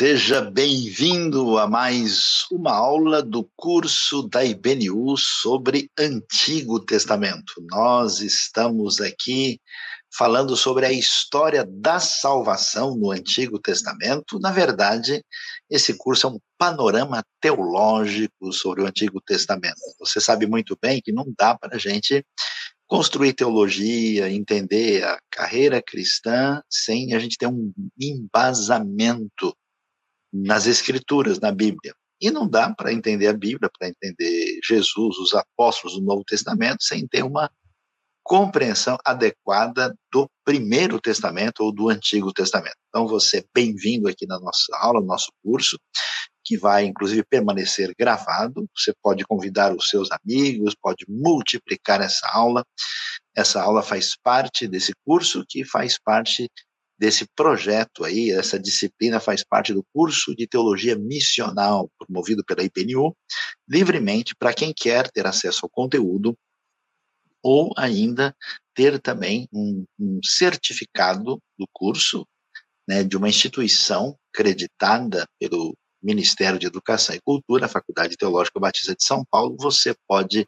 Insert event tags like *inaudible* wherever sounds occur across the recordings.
Seja bem-vindo a mais uma aula do curso da IBNU sobre Antigo Testamento. Nós estamos aqui falando sobre a história da salvação no Antigo Testamento. Na verdade, esse curso é um panorama teológico sobre o Antigo Testamento. Você sabe muito bem que não dá para a gente construir teologia, entender a carreira cristã sem a gente ter um embasamento nas escrituras, na Bíblia. E não dá para entender a Bíblia, para entender Jesus, os apóstolos do Novo Testamento, sem ter uma compreensão adequada do Primeiro Testamento ou do Antigo Testamento. Então, você é bem-vindo aqui na nossa aula, no nosso curso, que vai inclusive permanecer gravado. Você pode convidar os seus amigos, pode multiplicar essa aula. Essa aula faz parte desse curso, que faz parte desse projeto aí, essa disciplina faz parte do curso de teologia missional promovido pela IPNU, livremente para quem quer ter acesso ao conteúdo ou ainda ter também um, um certificado do curso né, de uma instituição creditada pelo Ministério de Educação e Cultura, Faculdade Teológica Batista de São Paulo, você pode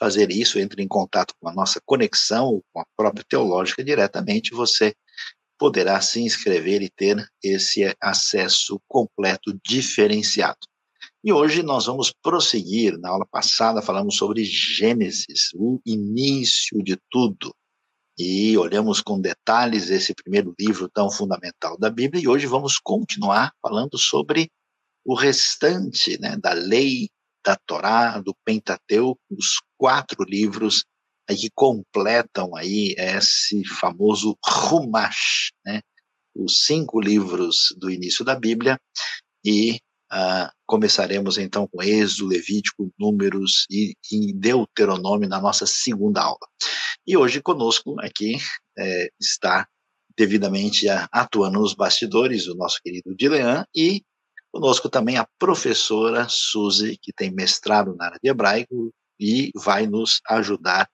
fazer isso, entre em contato com a nossa conexão ou com a própria teológica diretamente, você poderá se inscrever e ter esse acesso completo diferenciado. E hoje nós vamos prosseguir. Na aula passada falamos sobre Gênesis, o início de tudo. E olhamos com detalhes esse primeiro livro tão fundamental da Bíblia. E hoje vamos continuar falando sobre o restante né, da lei, da Torá, do Pentateuco, os quatro livros aí que completam aí esse famoso Rumash, né? Os cinco livros do início da Bíblia e uh, começaremos então com Êxodo, Levítico, Números e, e, Deuteronômio na nossa segunda aula. E hoje conosco aqui é, está devidamente atuando nos bastidores o nosso querido Dilean e conosco também a professora Suzy, que tem mestrado na área de hebraico, e vai nos ajudar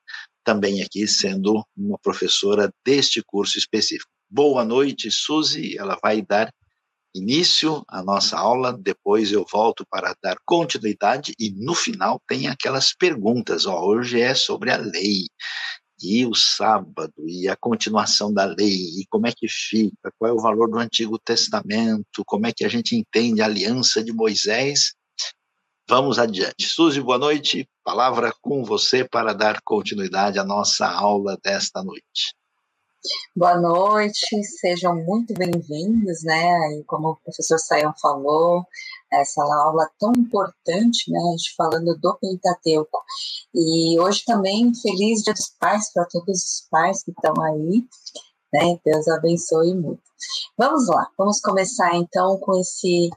também aqui, sendo uma professora deste curso específico. Boa noite, Suzy. Ela vai dar início à nossa aula, depois eu volto para dar continuidade e no final tem aquelas perguntas. Ó, hoje é sobre a lei e o sábado e a continuação da lei e como é que fica, qual é o valor do Antigo Testamento, como é que a gente entende a aliança de Moisés Vamos adiante. Suzy, boa noite. Palavra com você para dar continuidade à nossa aula desta noite. Boa noite, sejam muito bem-vindos, né? E como o professor Sayão falou, essa aula tão importante, né? A gente falando do Pentateuco. E hoje também, feliz Dia dos Pais para todos os pais que estão aí, né? Deus abençoe muito. Vamos lá, vamos começar então com esse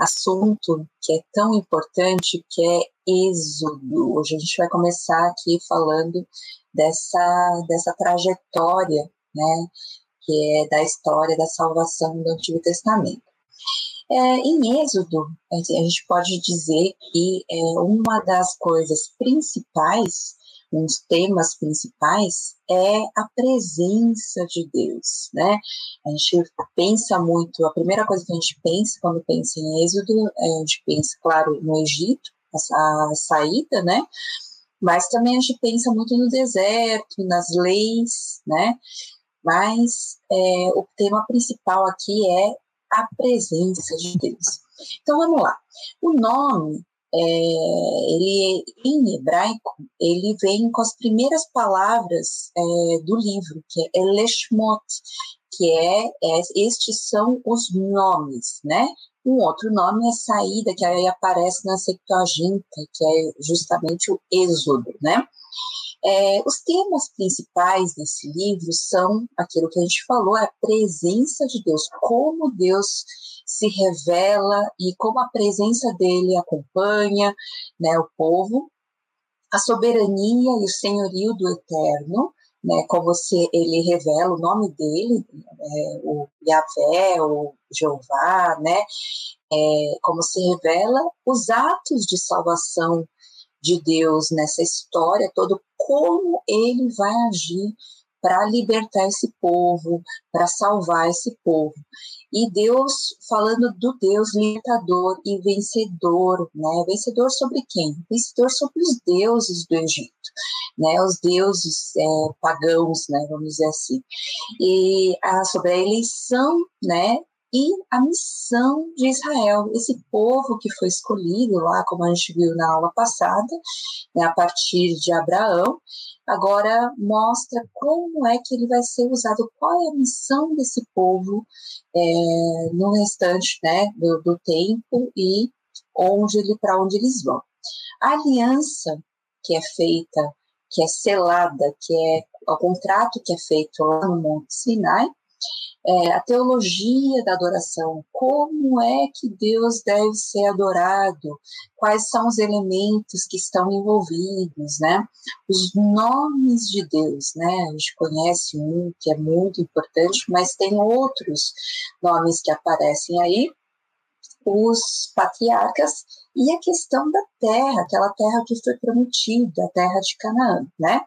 assunto que é tão importante, que é êxodo. Hoje a gente vai começar aqui falando dessa, dessa trajetória, né, que é da história da salvação do Antigo Testamento. É, em Êxodo, a gente pode dizer que é uma das coisas principais uns temas principais é a presença de Deus, né? A gente pensa muito, a primeira coisa que a gente pensa quando pensa em Êxodo, é a gente pensa, claro, no Egito, a, a saída, né? Mas também a gente pensa muito no deserto, nas leis, né? Mas é, o tema principal aqui é a presença de Deus. Então vamos lá. O nome é, ele em hebraico ele vem com as primeiras palavras é, do livro que é Eleshmot que é, é, estes são os nomes né? Um outro nome é saída que aí aparece na Septuaginta que é justamente o êxodo né? É, os temas principais desse livro são aquilo que a gente falou, a presença de Deus, como Deus se revela e como a presença dele acompanha né, o povo, a soberania e o senhorio do Eterno, né, como se ele revela o nome dele, é, o Yahvé, o Jeová, né, é, como se revela os atos de salvação de Deus nessa história todo, como ele vai agir para libertar esse povo, para salvar esse povo. E Deus falando do Deus libertador e vencedor, né? Vencedor sobre quem? Vencedor sobre os deuses do Egito, né? Os deuses é, pagãos, né? Vamos dizer assim. E a, sobre a eleição, né? E a missão de Israel, esse povo que foi escolhido lá, como a gente viu na aula passada, né, a partir de Abraão, agora mostra como é que ele vai ser usado, qual é a missão desse povo é, no restante né, do, do tempo e onde ele para onde eles vão. A aliança que é feita, que é selada, que é o contrato que é feito lá no Monte Sinai, é, a teologia da adoração, como é que Deus deve ser adorado, quais são os elementos que estão envolvidos, né? Os nomes de Deus, né? A gente conhece um que é muito importante, mas tem outros nomes que aparecem aí, os patriarcas e a questão da terra, aquela terra que foi prometida, a terra de Canaã, né?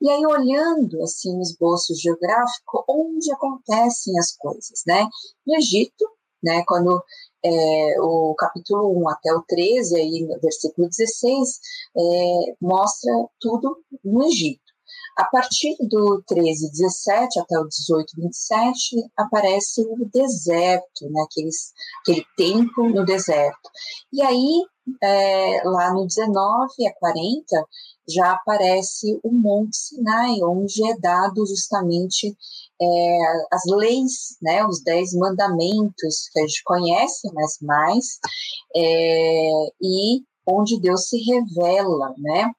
E aí, olhando assim o esboço geográfico, onde acontecem as coisas, né? No Egito, né, quando é, o capítulo 1 até o 13, aí no versículo 16, é, mostra tudo no Egito. A partir do 13, 17 até o 18, 27, aparece o deserto, né, aqueles, aquele tempo no deserto. E aí, é, lá no 19 a 40, já aparece o Monte Sinai, onde é dado justamente é, as leis, né, os dez mandamentos que a gente conhece, mas mais, é, e onde Deus se revela, né?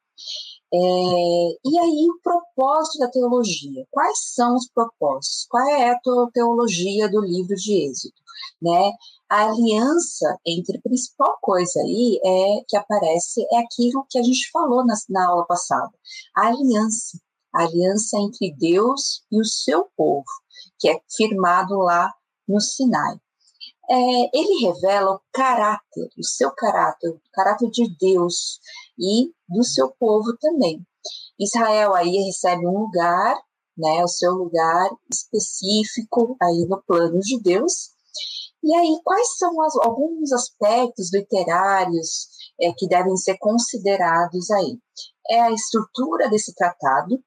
É, e aí o propósito da teologia, quais são os propósitos? Qual é a teologia do livro de Êxodo? Né? a aliança entre a principal coisa aí é que aparece é aquilo que a gente falou na, na aula passada, a aliança, a aliança entre Deus e o seu povo, que é firmado lá no Sinai. É, ele revela o caráter, o seu caráter, o caráter de Deus e do seu povo também. Israel aí recebe um lugar, né, o seu lugar específico aí no plano de Deus, e aí, quais são as, alguns aspectos literários é, que devem ser considerados aí? É a estrutura desse tratado,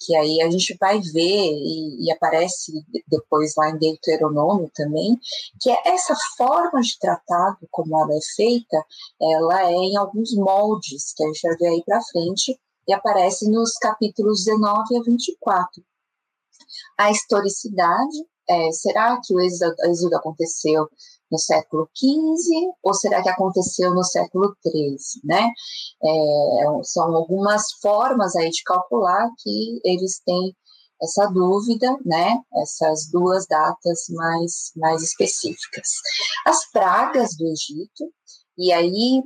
que aí a gente vai ver e, e, aparece depois lá em Deuteronômio também, que é essa forma de tratado, como ela é feita, ela é em alguns moldes, que a gente vai ver aí para frente, e aparece nos capítulos 19 a 24. A historicidade, é, será que o êxodo, aconteceu no século XV ou será que aconteceu no século XIII, né? É, são algumas formas aí de calcular que eles têm essa dúvida, né? Essas duas datas mais, mais específicas. As pragas do Egito, e aí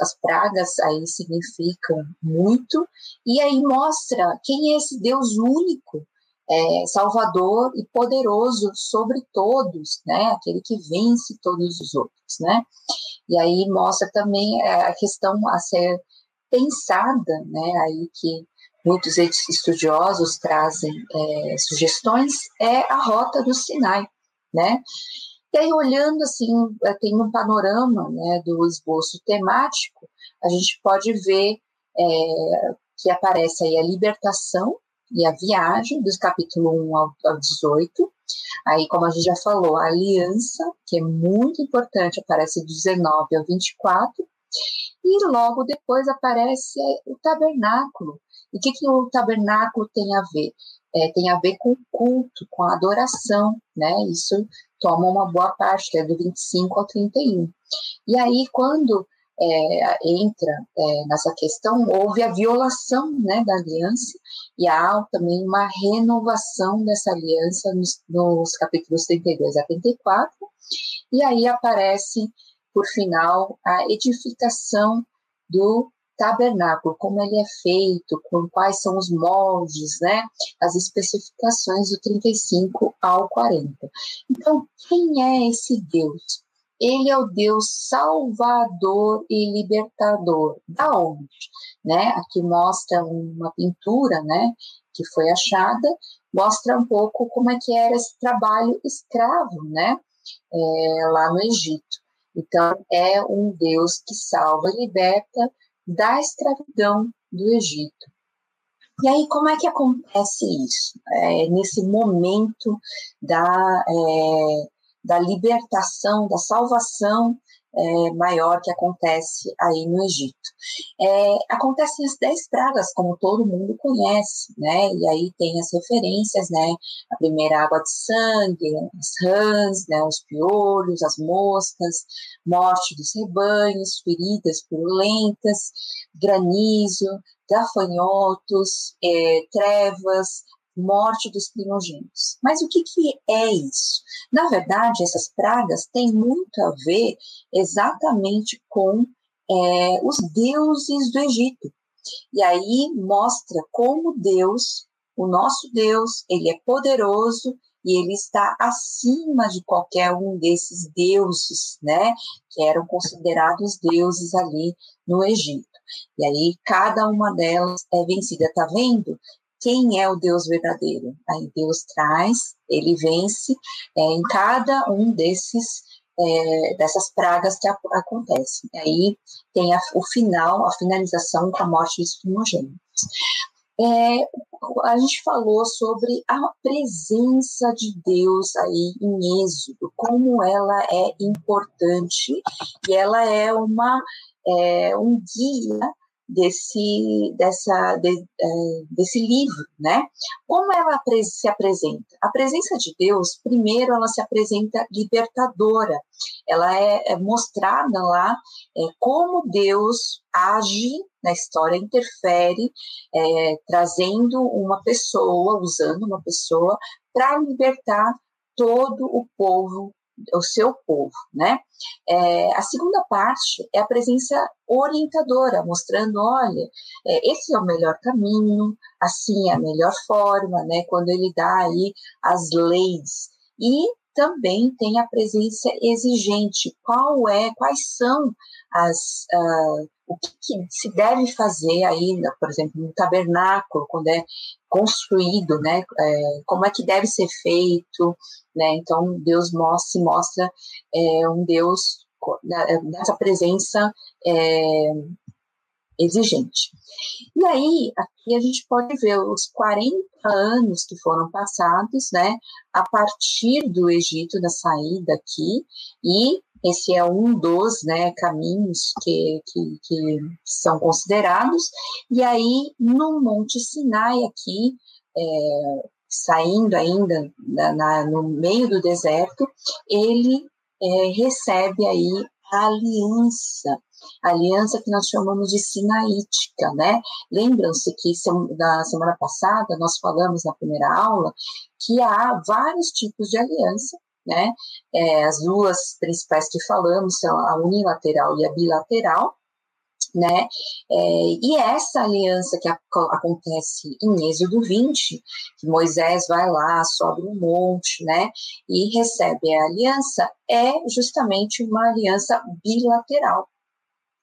as pragas aí significam muito, e aí mostra quem é esse Deus único é, salvador e poderoso sobre todos, né? Aquele que vence todos os outros, né? E aí mostra também é, a questão a ser pensada, né? Aí que muitos estudiosos trazem é, sugestões é a rota do Sinai, né? E aí olhando assim, é, tem um panorama, né? Do esboço temático, a gente pode ver é, que aparece aí a libertação e a viagem, dos capítulo 1 ao, ao 18. Aí, como a gente já falou, a aliança, que é muito importante, aparece 19 ao 24. E logo depois aparece o tabernáculo. E o que, que o tabernáculo tem a ver? É, tem a ver com o culto, com a adoração, né? Isso toma uma boa parte, que é do 25 ao 31. E aí, quando é, entra é, nessa questão, houve a violação né, da aliança e há também uma renovação dessa aliança nos, nos capítulos 32 a 34, e aí aparece, por final, a edificação do tabernáculo, como ele é feito, com quais são os moldes, né, as especificações do 35 ao 40. Então, quem é esse Deus? Ele é o Deus salvador e libertador. Da onde? Né? Aqui mostra uma pintura, né, que foi achada, mostra um pouco como é que era esse trabalho escravo, né? é, lá no Egito. Então, é um Deus que salva e liberta da escravidão do Egito. E aí, como é que acontece isso? É, nesse momento da, é, da libertação, da salvação é, maior que acontece aí no Egito. É, acontecem as dez pragas, como todo mundo conhece, né? E aí tem as referências, né? A primeira água de sangue, as rãs, né? Os piolhos, as moscas, morte dos rebanhos, feridas purulentas, granizo, gafanhotos, é, trevas, morte dos primogênitos. Mas o que, que é isso? Na verdade, essas pragas têm muito a ver exatamente com é, os deuses do Egito. E aí mostra como Deus, o nosso Deus, ele é poderoso e ele está acima de qualquer um desses deuses, né, que eram considerados deuses ali no Egito. E aí cada uma delas é vencida, tá vendo? Quem é o Deus verdadeiro. Aí Deus traz, ele vence é, em cada um desses é, dessas pragas que acontecem. Aí tem a, o final, a finalização com a morte dos primogênitos. É, a gente falou sobre a presença de Deus aí em Êxodo, como ela é importante e ela é uma é, um guia desse, dessa, de, é, desse livro, né? Como ela se apresenta? A presença de Deus, primeiro, ela se apresenta libertadora. Ela é, é mostrada lá é, como Deus age na história, interfere, é, trazendo uma pessoa, usando uma pessoa para libertar todo o povo o seu povo, né? É, a segunda parte é a presença orientadora, mostrando, olha, é, esse é o melhor caminho, assim é a melhor forma, né? Quando ele dá aí as leis e também tem a presença exigente. Qual é, quais são as uh, o que, que, se deve fazer aí, por exemplo, no tabernáculo, quando é construído, né? É, como é que deve ser feito, né? Então Deus mostra, se mostra é, um Deus nessa presença é, exigente. E aí, aqui a gente pode ver os 40 anos que foram passados, né, a partir do Egito, da saída aqui, e esse é um dos né, caminhos que, que, que são considerados. E aí, no Monte Sinai, aqui, é, saindo ainda na, na, no meio do deserto, ele é, recebe aí a aliança, a aliança que nós chamamos de sinaítica, né? Lembram-se que na semana passada nós falamos na primeira aula que há vários tipos de aliança, né? É, as duas principais que falamos são a unilateral e a bilateral, né? É, e essa aliança que a, acontece em Êxodo 20, que Moisés vai lá, sobe um monte, né? E recebe a aliança, é justamente uma aliança bilateral.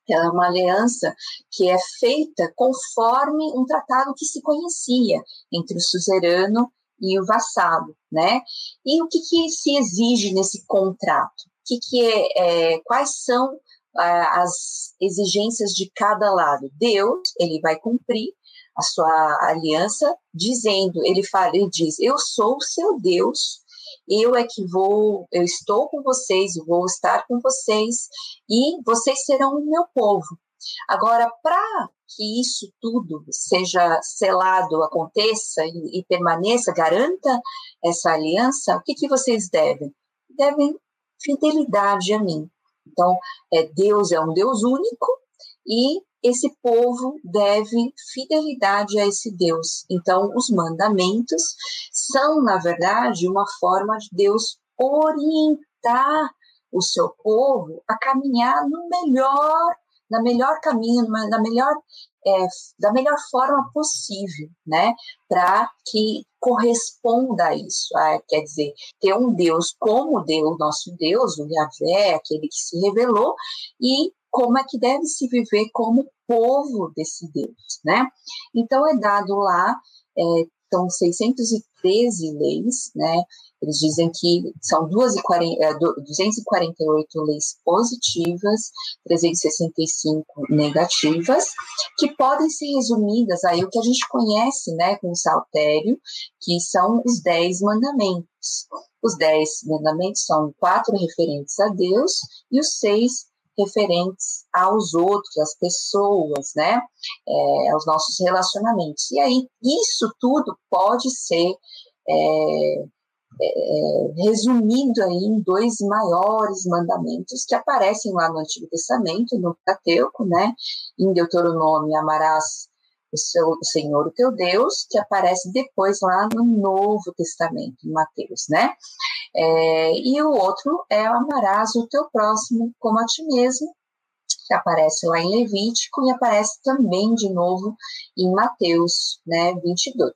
Ela é uma aliança que é feita conforme um tratado que se conhecia entre o suzerano e o vassalo, né? E o que, que se exige nesse contrato? O que, que é, é quais são ah, as exigências de cada lado? Deus, ele vai cumprir a sua aliança, dizendo, ele fala, ele diz, eu sou o seu Deus, eu é que vou, eu estou com vocês, vou estar com vocês, e vocês serão o meu povo. Agora, para que isso tudo seja selado, aconteça e, e, permaneça, garanta essa aliança, o que, que vocês devem? Devem fidelidade a mim. Então, é, Deus é um Deus único e esse povo deve fidelidade a esse Deus. Então, os mandamentos são, na verdade, uma forma de Deus orientar o seu povo a caminhar no melhor na melhor caminho, na melhor, é, da melhor forma possível, né? Para que corresponda a isso. Quer dizer, ter um Deus como Deus, nosso Deus, o Yahvé, aquele que se revelou, e como é que deve se viver como povo desse Deus, né? Então é dado lá, é, são 613 13 leis, né? Eles dizem que são 248 leis positivas, 365 negativas, que podem ser resumidas aí o que a gente conhece, né, com o saltério, que são os 10 mandamentos. Os 10 mandamentos são quatro referentes a Deus e os seis referentes aos outros, às pessoas, né, é, aos nossos relacionamentos. E aí, isso tudo pode ser é, é, resumido aí em dois maiores mandamentos que aparecem lá no Antigo Testamento, no Pentateuco, né, em Deuteronômio, amarás o, seu, o Senhor, o teu Deus, que aparece depois lá no Novo Testamento, em Mateus, né? É, e o outro é amarás o teu próximo como a ti mesmo, que aparece lá em Levítico e aparece também de novo em Mateus, né, 22.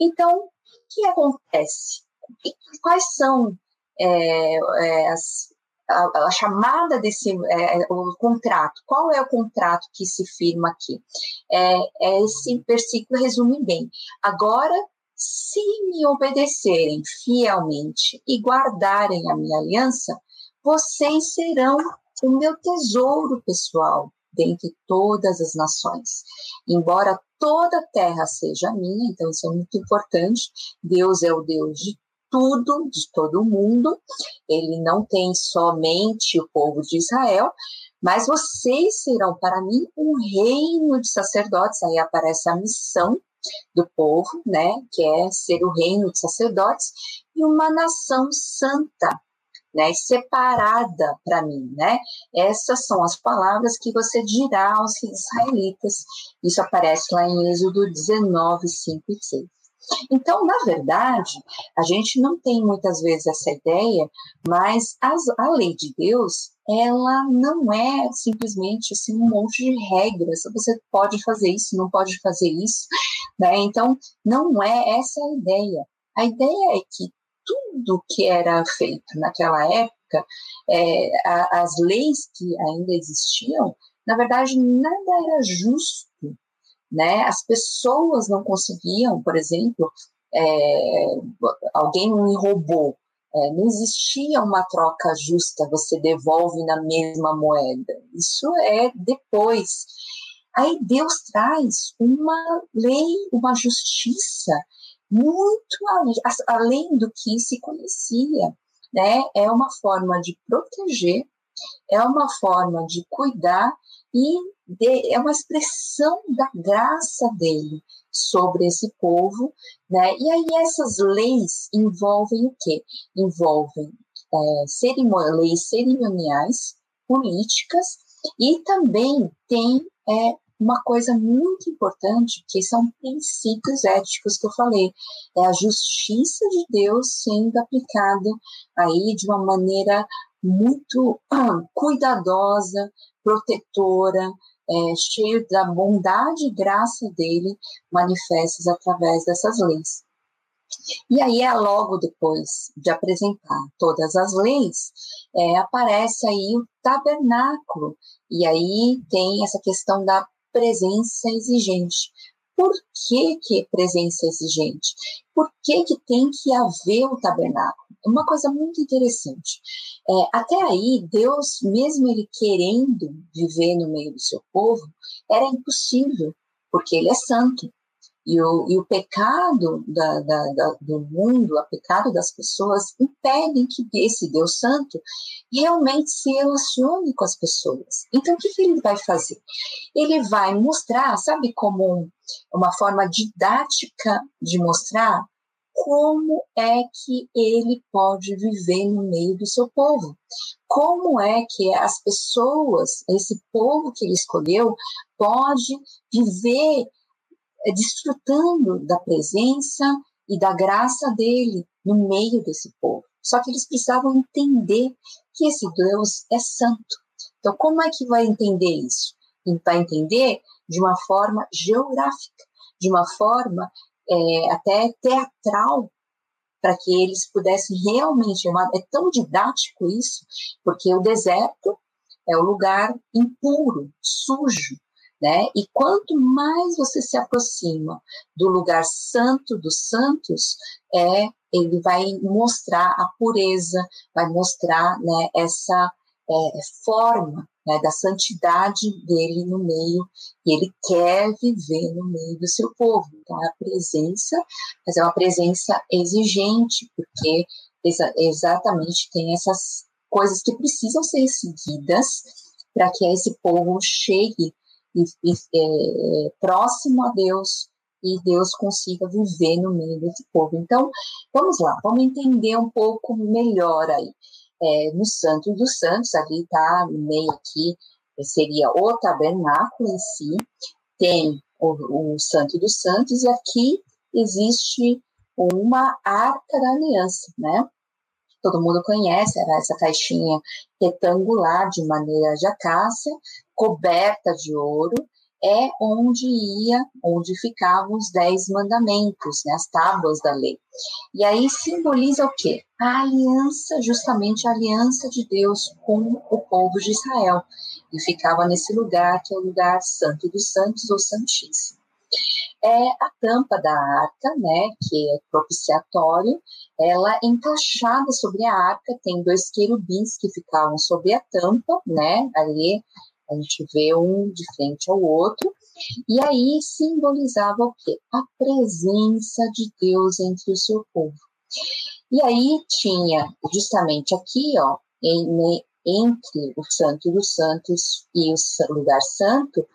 Então, o que acontece? Quais são é, é, as, a, a, chamada desse é, o contrato? Qual é o contrato que se firma aqui? É, é esse versículo resume bem. Agora se me obedecerem fielmente e guardarem a minha aliança, vocês serão o meu tesouro pessoal dentre todas as nações. Embora toda a terra seja minha, então isso é muito importante, Deus é o Deus de tudo, de todo mundo, ele não tem somente o povo de Israel, mas vocês serão para mim um reino de sacerdotes, aí aparece a missão do povo, né, que é ser o reino de sacerdotes, e uma nação santa, né, separada para mim, né? Essas são as palavras que você dirá aos israelitas. Isso aparece lá em Êxodo 19, 5 e 6. Então, na verdade, a gente não tem muitas vezes essa ideia, mas as, a lei de Deus, ela não é simplesmente assim um monte de regras. Você pode fazer isso, não pode fazer isso, né? Então, não é essa a ideia. A ideia é que tudo que era feito naquela época, é, a, as leis que ainda existiam, na verdade, nada era justo né? As pessoas não conseguiam, por exemplo, é, alguém me roubou, é, não existia uma troca justa, você devolve na mesma moeda. Isso é depois. Aí Deus traz uma lei, uma justiça muito além, além do que se conhecia. Né? É uma forma de proteger, é uma forma de cuidar e de, é uma expressão da graça dele sobre esse povo, né? E aí essas leis envolvem o quê? Envolvem é, leis cerimoniais, políticas e também tem é, uma coisa muito importante que são princípios éticos que eu falei, é a justiça de Deus sendo aplicada aí de uma maneira muito cuidadosa, protetora, é, cheio da bondade e graça dele manifestas através dessas leis. E aí, é logo depois de apresentar todas as leis, é, aparece aí o tabernáculo, e aí tem essa questão da presença exigente. Por que, que presença exigente? Por que, que tem que haver o tabernáculo? Uma coisa muito interessante. É, até aí, Deus, mesmo ele querendo viver no meio do seu povo, era impossível, porque ele é santo. E o, e o pecado da, da, da, do mundo, o pecado das pessoas, impedem que esse Deus Santo realmente se relacione com as pessoas. Então, o que, que ele vai fazer? Ele vai mostrar, sabe, como uma forma didática de mostrar como é que ele pode viver no meio do seu povo. Como é que as pessoas, esse povo que ele escolheu, pode viver desfrutando da presença e da graça dele no meio desse povo. Só que eles precisavam entender que esse Deus é santo. Então, como é que vai entender isso? Vai entender de uma forma geográfica, de uma forma é, até teatral, para que eles pudessem realmente. É, é tão didático isso, porque o deserto é o lugar impuro, sujo, né? E quanto mais você se aproxima do lugar santo dos santos, é ele vai mostrar a pureza, vai mostrar né, essa é, forma né, da santidade dele no meio, e ele quer viver no meio do seu povo. Então, é a presença, mas é uma presença exigente, porque exa exatamente tem essas coisas que precisam ser seguidas para que esse povo chegue e, e, é, próximo a Deus e Deus consiga viver no meio desse povo. Então, vamos lá, vamos entender um pouco melhor aí é, no Santo dos Santos, ali está no meio aqui, seria o tabernáculo em si, tem o, o Santo dos Santos, e aqui existe uma arca da aliança, né? Todo mundo conhece, era essa caixinha retangular de maneira de acácia, coberta de ouro, é onde ia, onde ficavam os dez mandamentos, né, as tábuas da lei. E aí simboliza o quê? A aliança, justamente a aliança de Deus com o povo de Israel. E ficava nesse lugar, que é o lugar santo dos santos, ou santíssimo. É a tampa da arca, né, que é propiciatório, ela encaixada sobre a arca, tem dois querubins que ficavam sobre a tampa, né, ali a gente vê um de frente ao outro, e aí simbolizava o quê? A presença de Deus entre o seu povo. E aí tinha justamente aqui, ó, em, entre o Santo dos Santos e o lugar santo,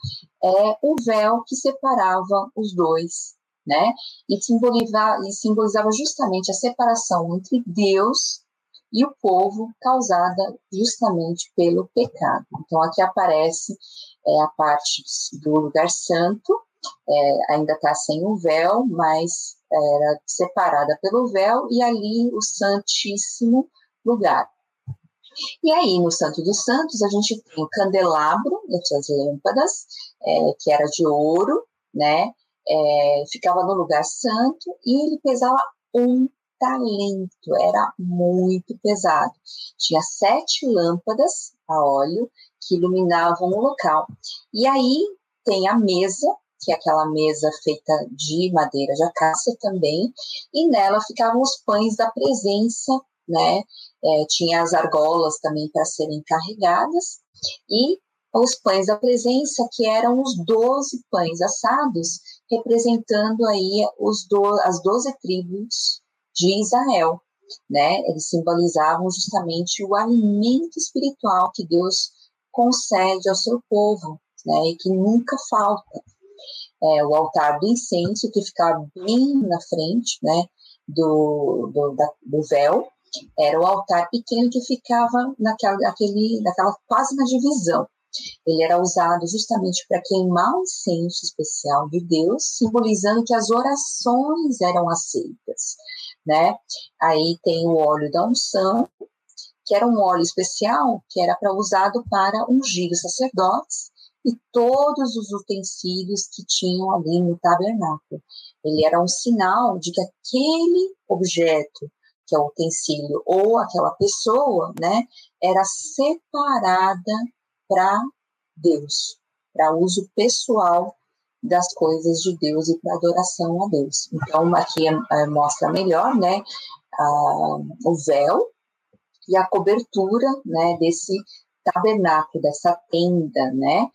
é o véu que separava os dois, né? E simbolizava, e simbolizava justamente a separação entre Deus e o povo causada justamente pelo pecado. Então aqui aparece é, a parte do lugar santo, é, ainda está sem o véu, mas era separada pelo véu, e ali o Santíssimo Lugar. E aí, no Santo dos Santos, a gente tem o candelabro, essas lâmpadas, é, que era de ouro, né? É, ficava no lugar santo e ele pesava um talento, era muito pesado. Tinha sete lâmpadas a óleo que iluminavam o local. E aí tem a mesa, que é aquela mesa feita de madeira de acácia também, e nela ficavam os pães da presença, né? É, tinha as argolas também para serem carregadas, e os pães da presença, que eram os doze pães assados, representando aí os do, as doze tribos de Israel, né? Eles simbolizavam justamente o alimento espiritual que Deus concede ao seu povo, né? E que nunca falta. É, o altar do incenso que ficava bem na frente, né? Do, do, da, do véu, era o altar pequeno que ficava naquela, naquele, naquela quase na divisão. Ele era usado justamente para queimar o incenso especial de Deus, simbolizando que as orações eram aceitas né? Aí tem o óleo da unção, que era um óleo especial que era para usado para ungir os sacerdotes e todos os utensílios que tinham ali no tabernáculo. Ele era um sinal de que aquele objeto, que é o utensílio, ou aquela pessoa, né, era separada para Deus, para uso pessoal das coisas de Deus e para adoração a Deus. Então, aqui é, mostra melhor, né, a, o véu e a cobertura, né, desse tabernáculo, dessa tenda, né,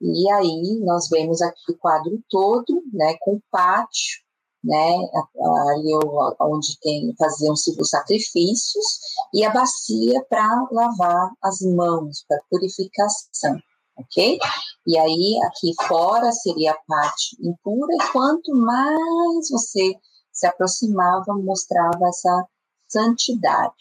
e aí nós vemos aqui o quadro todo, né, com o pátio, né, ali onde tem faziam-se os sacrifícios e a bacia para lavar as mãos, para purificação ok? E aí, aqui fora seria a parte impura, e quanto mais você se aproximava, mostrava essa santidade.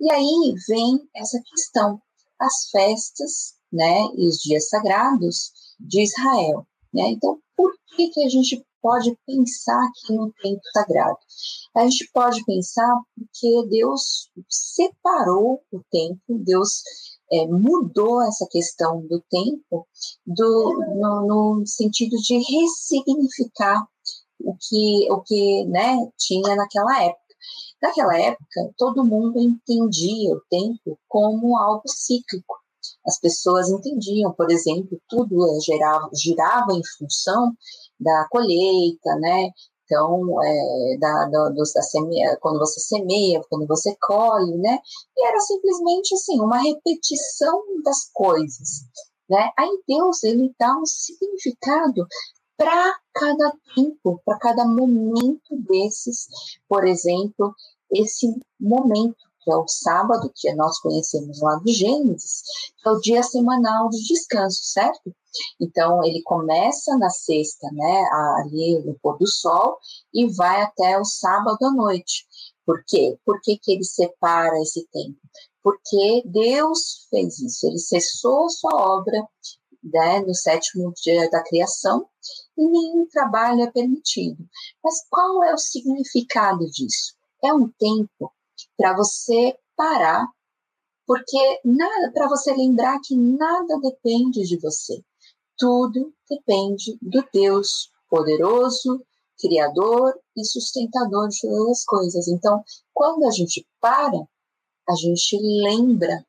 E aí vem essa questão, as festas, né, e os dias sagrados de Israel, né? Então, por que que a gente pode pensar aqui no tempo sagrado? A gente pode pensar porque Deus separou o tempo, Deus é, mudou essa questão do tempo do, no, no, sentido de ressignificar o que, o que né, tinha naquela época. Naquela época, todo mundo entendia o tempo como algo cíclico. As pessoas entendiam, por exemplo, tudo girava, girava em função da colheita, né? Então, é, da, da, da semeia, quando você semeia, quando você colhe, né? E era simplesmente assim, uma repetição das coisas, né? Aí Deus, ele dá um significado para cada tempo, para cada momento desses. Por exemplo, esse momento que é o sábado, que nós conhecemos lá do Gênesis, que é o dia semanal de descanso, certo? Então, ele começa na sexta, né, ali no pôr do sol, e vai até o sábado à noite. Por quê? Por que, que ele separa esse tempo? Porque Deus fez isso, ele cessou sua obra né, no sétimo dia da criação e nenhum trabalho é permitido. Mas qual é o significado disso? É um tempo para você parar, porque nada para você lembrar que nada depende de você. Tudo depende do Deus poderoso, criador e sustentador de todas as coisas. Então, quando a gente para, a gente lembra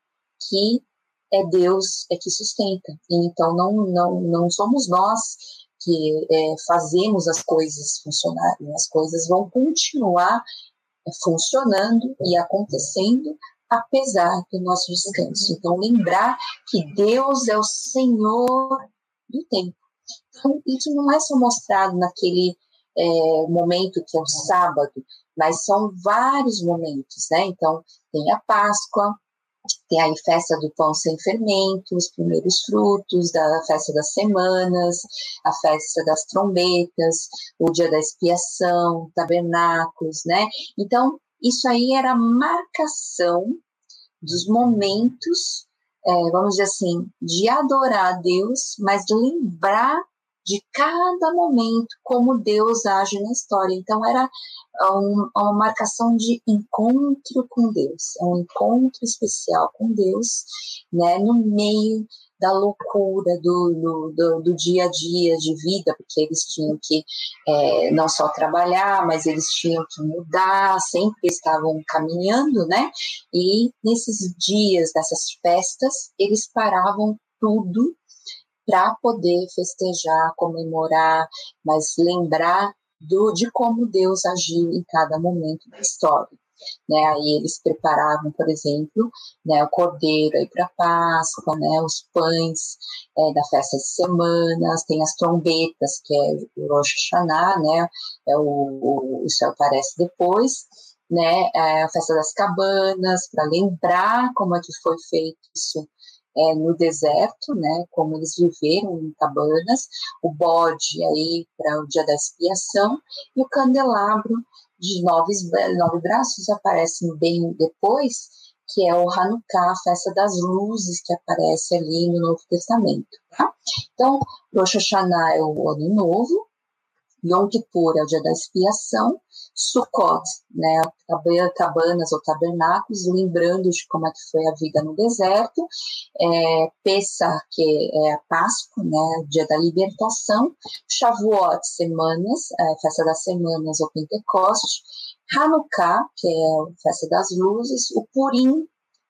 que é Deus é que sustenta. Então, não, não, não somos nós que é, fazemos as coisas funcionarem, as coisas vão continuar funcionando e acontecendo apesar do nosso descanso. Então, lembrar que Deus é o Senhor do tempo. Então, isso não é só mostrado naquele é, momento que é o sábado, mas são vários momentos, né? Então, tem a Páscoa, tem aí festa do pão sem fermento, os primeiros frutos, da festa das semanas, a festa das trombetas, o dia da expiação, tabernáculos, né? Então, isso aí era marcação dos momentos, é, vamos dizer assim, de adorar a Deus, mas lembrar de cada momento como Deus age na história. Então era um, uma marcação de encontro com Deus, é um encontro especial com Deus, né, no meio da loucura do, do, do, dia a dia de vida, porque eles tinham que é, não só trabalhar, mas eles tinham que mudar, sempre estavam caminhando, né? E nesses dias dessas festas, eles paravam tudo para poder festejar, comemorar, mas lembrar do, de como Deus agiu em cada momento da história. Né, aí eles preparavam, por exemplo, né, o cordeiro para a Páscoa, né, os pães é, da festa de semanas, tem as trombetas, que é o Rosh Hashanah, né, é o, o, isso aparece depois, né, é a festa das cabanas, para lembrar como é que foi feito isso é, no deserto, né, como eles viveram em cabanas, o bode aí para o dia da expiação e o candelabro de nove, nove braços aparece bem depois, que é o Hanukkah, a festa das luzes que aparece ali no Novo Testamento. Tá? Então, Rosh Hashanah é o ano novo, Yom Kippur é o dia da expiação, Sukkot, né, cabanas ou tabernáculos, lembrando de como é que foi a vida no deserto, é, que é a Páscoa, né, dia da libertação, Shavuot, semanas, é, festa das semanas ou Pentecoste, Hanukkah, que é a festa das luzes, o Purim,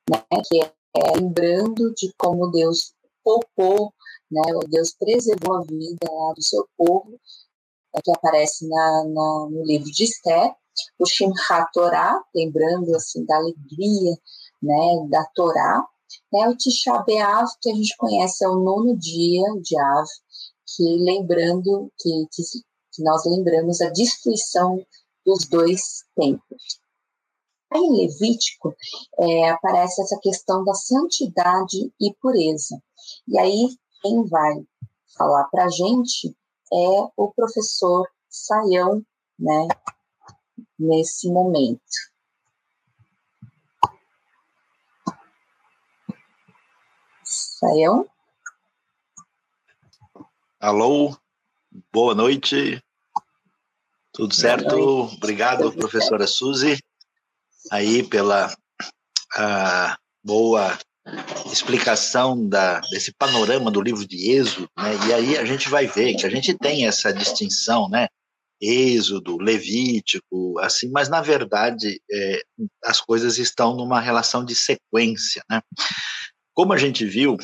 né, que é, lembrando de como Deus poupou, né, Deus preservou a vida do seu povo que aparece na, na, no livro de Esther, o Shimhat Torah, lembrando assim da alegria né, da Torá, né, o Tisha B'Av, que a gente conhece, é o nono dia de Av, que lembrando, que, que, que nós lembramos a destruição dos dois templos. Aí em Levítico é, aparece essa questão da santidade e pureza. E aí quem vai falar para a gente é o professor Saião, né, nesse momento. Saião? Alô, boa noite. Tudo certo? Noite. Obrigado, Tudo professora certo. Suzy, aí pela uh, boa explicação da, desse panorama do livro de Êxodo, né? e aí a gente vai ver que a gente tem essa distinção, né? Êxodo, Levítico, assim, mas na verdade é, as coisas estão numa relação de sequência, né? Como a gente viu,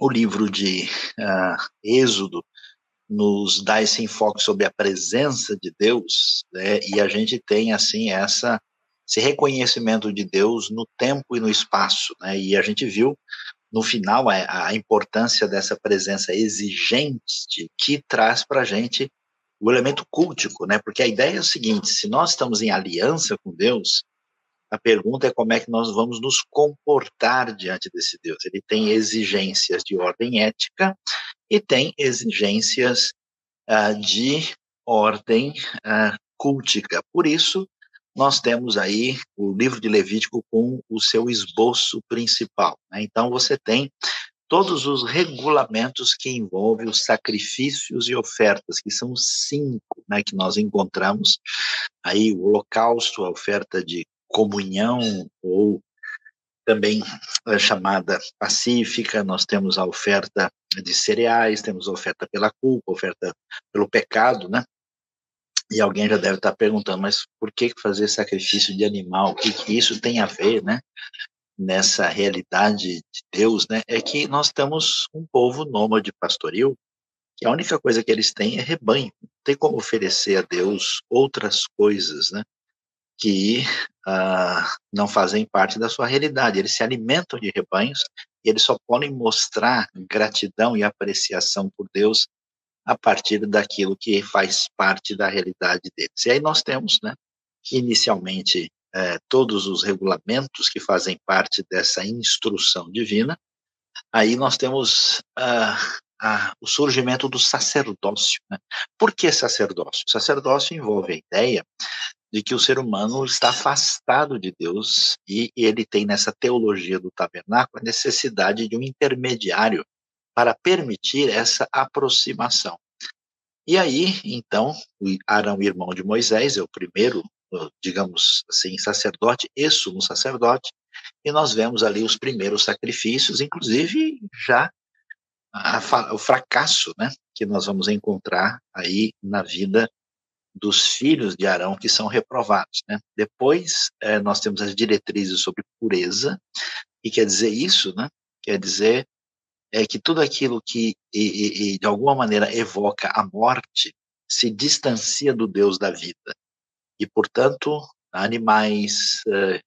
o livro de uh, Êxodo nos dá esse enfoque sobre a presença de Deus, né, e a gente tem assim essa esse reconhecimento de Deus no tempo e no espaço, né, e a gente viu no final a, a importância dessa presença exigente que traz para a gente o elemento cultico, né, porque a ideia é o seguinte: se nós estamos em aliança com Deus, a pergunta é como é que nós vamos nos comportar diante desse Deus. Ele tem exigências de ordem ética e tem exigências uh, de ordem uh, cultica. Por isso, nós temos aí o livro de Levítico com o seu esboço principal. Né? Então, você tem todos os regulamentos que envolvem os sacrifícios e ofertas, que são cinco, né, que nós encontramos aí o holocausto, a oferta de comunhão ou também é chamada pacífica, nós temos a oferta de cereais, temos a oferta pela culpa, oferta pelo pecado, né? E alguém já deve estar perguntando, mas por que fazer sacrifício de animal? O que, que isso tem a ver, né? Nessa realidade de Deus, né? É que nós estamos um povo nômade pastoril, que a única coisa que eles têm é rebanho. Não tem como oferecer a Deus outras coisas, né? que uh, não fazem parte da sua realidade. Eles se alimentam de rebanhos e eles só podem mostrar gratidão e apreciação por Deus a partir daquilo que faz parte da realidade deles. E aí nós temos, né, inicialmente, eh, todos os regulamentos que fazem parte dessa instrução divina. Aí nós temos uh, o surgimento do sacerdócio. Né? Por que sacerdócio? Sacerdócio envolve a ideia de que o ser humano está afastado de Deus e ele tem nessa teologia do tabernáculo a necessidade de um intermediário para permitir essa aproximação. E aí, então, Arão, irmão de Moisés, é o primeiro, digamos assim, sacerdote e sumo sacerdote, e nós vemos ali os primeiros sacrifícios, inclusive já a, o fracasso, né, que nós vamos encontrar aí na vida dos filhos de Arão que são reprovados. Né? Depois, é, nós temos as diretrizes sobre pureza, e quer dizer isso, né? quer dizer é que tudo aquilo que, e, e, de alguma maneira, evoca a morte se distancia do Deus da vida. E, portanto, animais uh,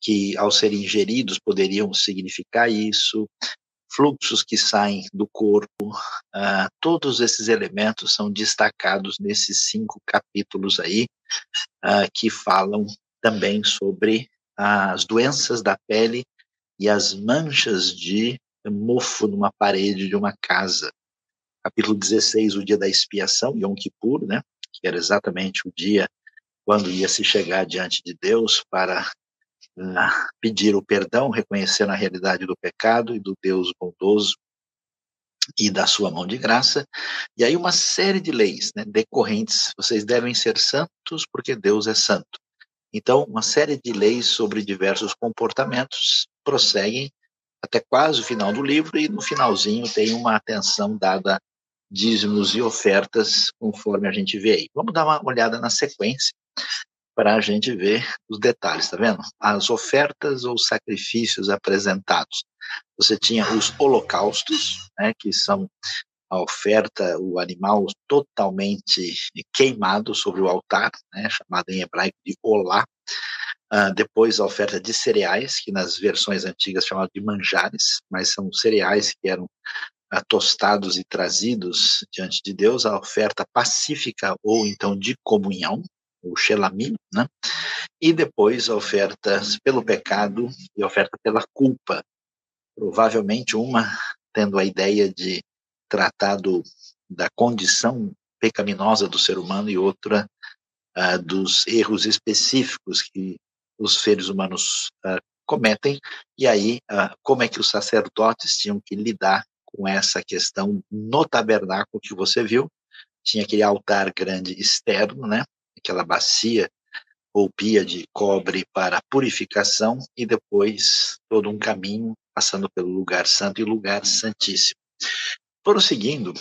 que, ao serem ingeridos, poderiam significar isso, fluxos que saem do corpo, uh, todos esses elementos são destacados nesses cinco capítulos aí, uh, que falam também sobre as doenças da pele e as manchas de mofo numa parede de uma casa. Capítulo 16, o dia da expiação, Yom Kippur, né, que era exatamente o dia quando ia se chegar diante de Deus para pedir o perdão, reconhecendo a realidade do pecado e do Deus bondoso e da sua mão de graça. E aí uma série de leis né, decorrentes. Vocês devem ser santos porque Deus é santo. Então, uma série de leis sobre diversos comportamentos prosseguem até quase o final do livro e no finalzinho tem uma atenção dada dízimos e ofertas, conforme a gente vê aí. Vamos dar uma olhada na sequência para a gente ver os detalhes, tá vendo? As ofertas ou sacrifícios apresentados. Você tinha os holocaustos, né, que são a oferta, o animal totalmente queimado sobre o altar, né, chamado em hebraico de olá. Uh, depois a oferta de cereais, que nas versões antigas chamava de manjares, mas são cereais que eram uh, tostados e trazidos diante de Deus. A oferta pacífica ou então de comunhão, o Shelamim, né? e depois ofertas pelo pecado e oferta pela culpa. Provavelmente uma tendo a ideia de tratar do, da condição pecaminosa do ser humano e outra uh, dos erros específicos que os seres humanos uh, cometem, e aí uh, como é que os sacerdotes tinham que lidar com essa questão no tabernáculo que você viu, tinha aquele altar grande externo, né, aquela bacia ou pia de cobre para purificação e depois todo um caminho passando pelo lugar santo e lugar santíssimo. Prosseguindo,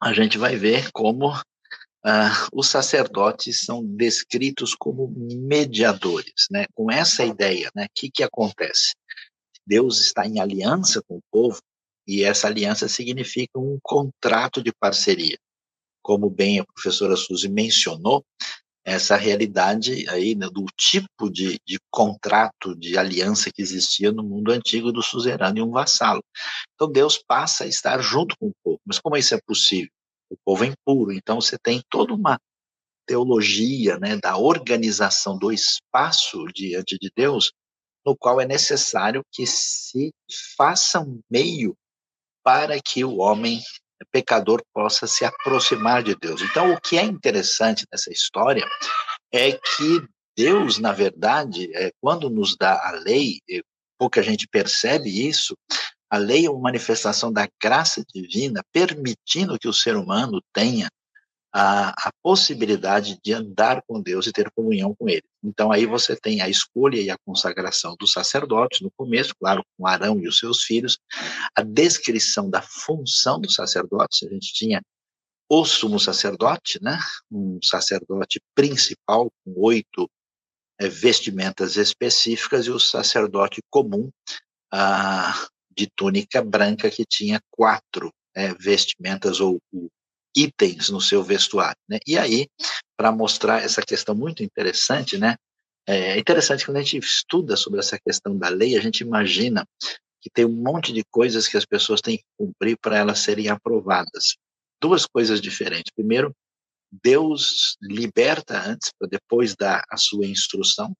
a gente vai ver como ah, os sacerdotes são descritos como mediadores, né? Com essa ideia, né? O que que acontece? Deus está em aliança com o povo e essa aliança significa um contrato de parceria. Como bem a professora Suzy mencionou, essa realidade aí né, do tipo de, de, contrato, de aliança que existia no mundo antigo do suzerano e um vassalo. Então Deus passa a estar junto com o povo. Mas como isso é possível? O povo é impuro, então você tem toda uma teologia né, da organização do espaço diante de Deus, no qual é necessário que se faça um meio para que o homem pecador possa se aproximar de Deus. Então, o que é interessante nessa história é que Deus, na verdade, é, quando nos dá a lei, pouca gente percebe isso, a lei é uma manifestação da graça divina, permitindo que o ser humano tenha a, a, possibilidade de andar com Deus e ter comunhão com Ele. Então aí você tem a escolha e a consagração dos sacerdotes no começo, claro, com Arão e os seus filhos, a descrição da função dos sacerdotes. A gente tinha o sumo sacerdote, né? Um sacerdote principal com oito é, vestimentas específicas e o sacerdote comum ah, de túnica branca que tinha quatro é, vestimentas ou itens no seu vestuário. Né? E aí, para mostrar essa questão muito interessante, né? É interessante que quando a gente estuda sobre essa questão da lei, a gente imagina que tem um monte de coisas que as pessoas têm que cumprir para elas serem aprovadas. Duas coisas diferentes. Primeiro, Deus liberta antes para depois dar a sua instrução.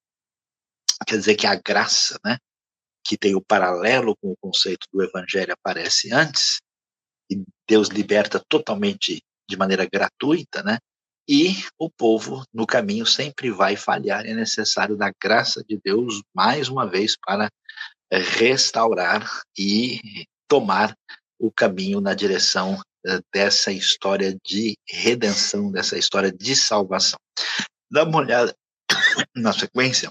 Quer dizer que a graça, né, que tem o paralelo com o conceito do evangelho aparece antes, e Deus liberta totalmente de maneira gratuita, né? E o povo no caminho sempre vai falhar, é necessário da graça de Deus mais uma vez para eh, restaurar e tomar o caminho na direção eh, dessa história de redenção, dessa história de salvação. Dá uma olhada *coughs* na sequência,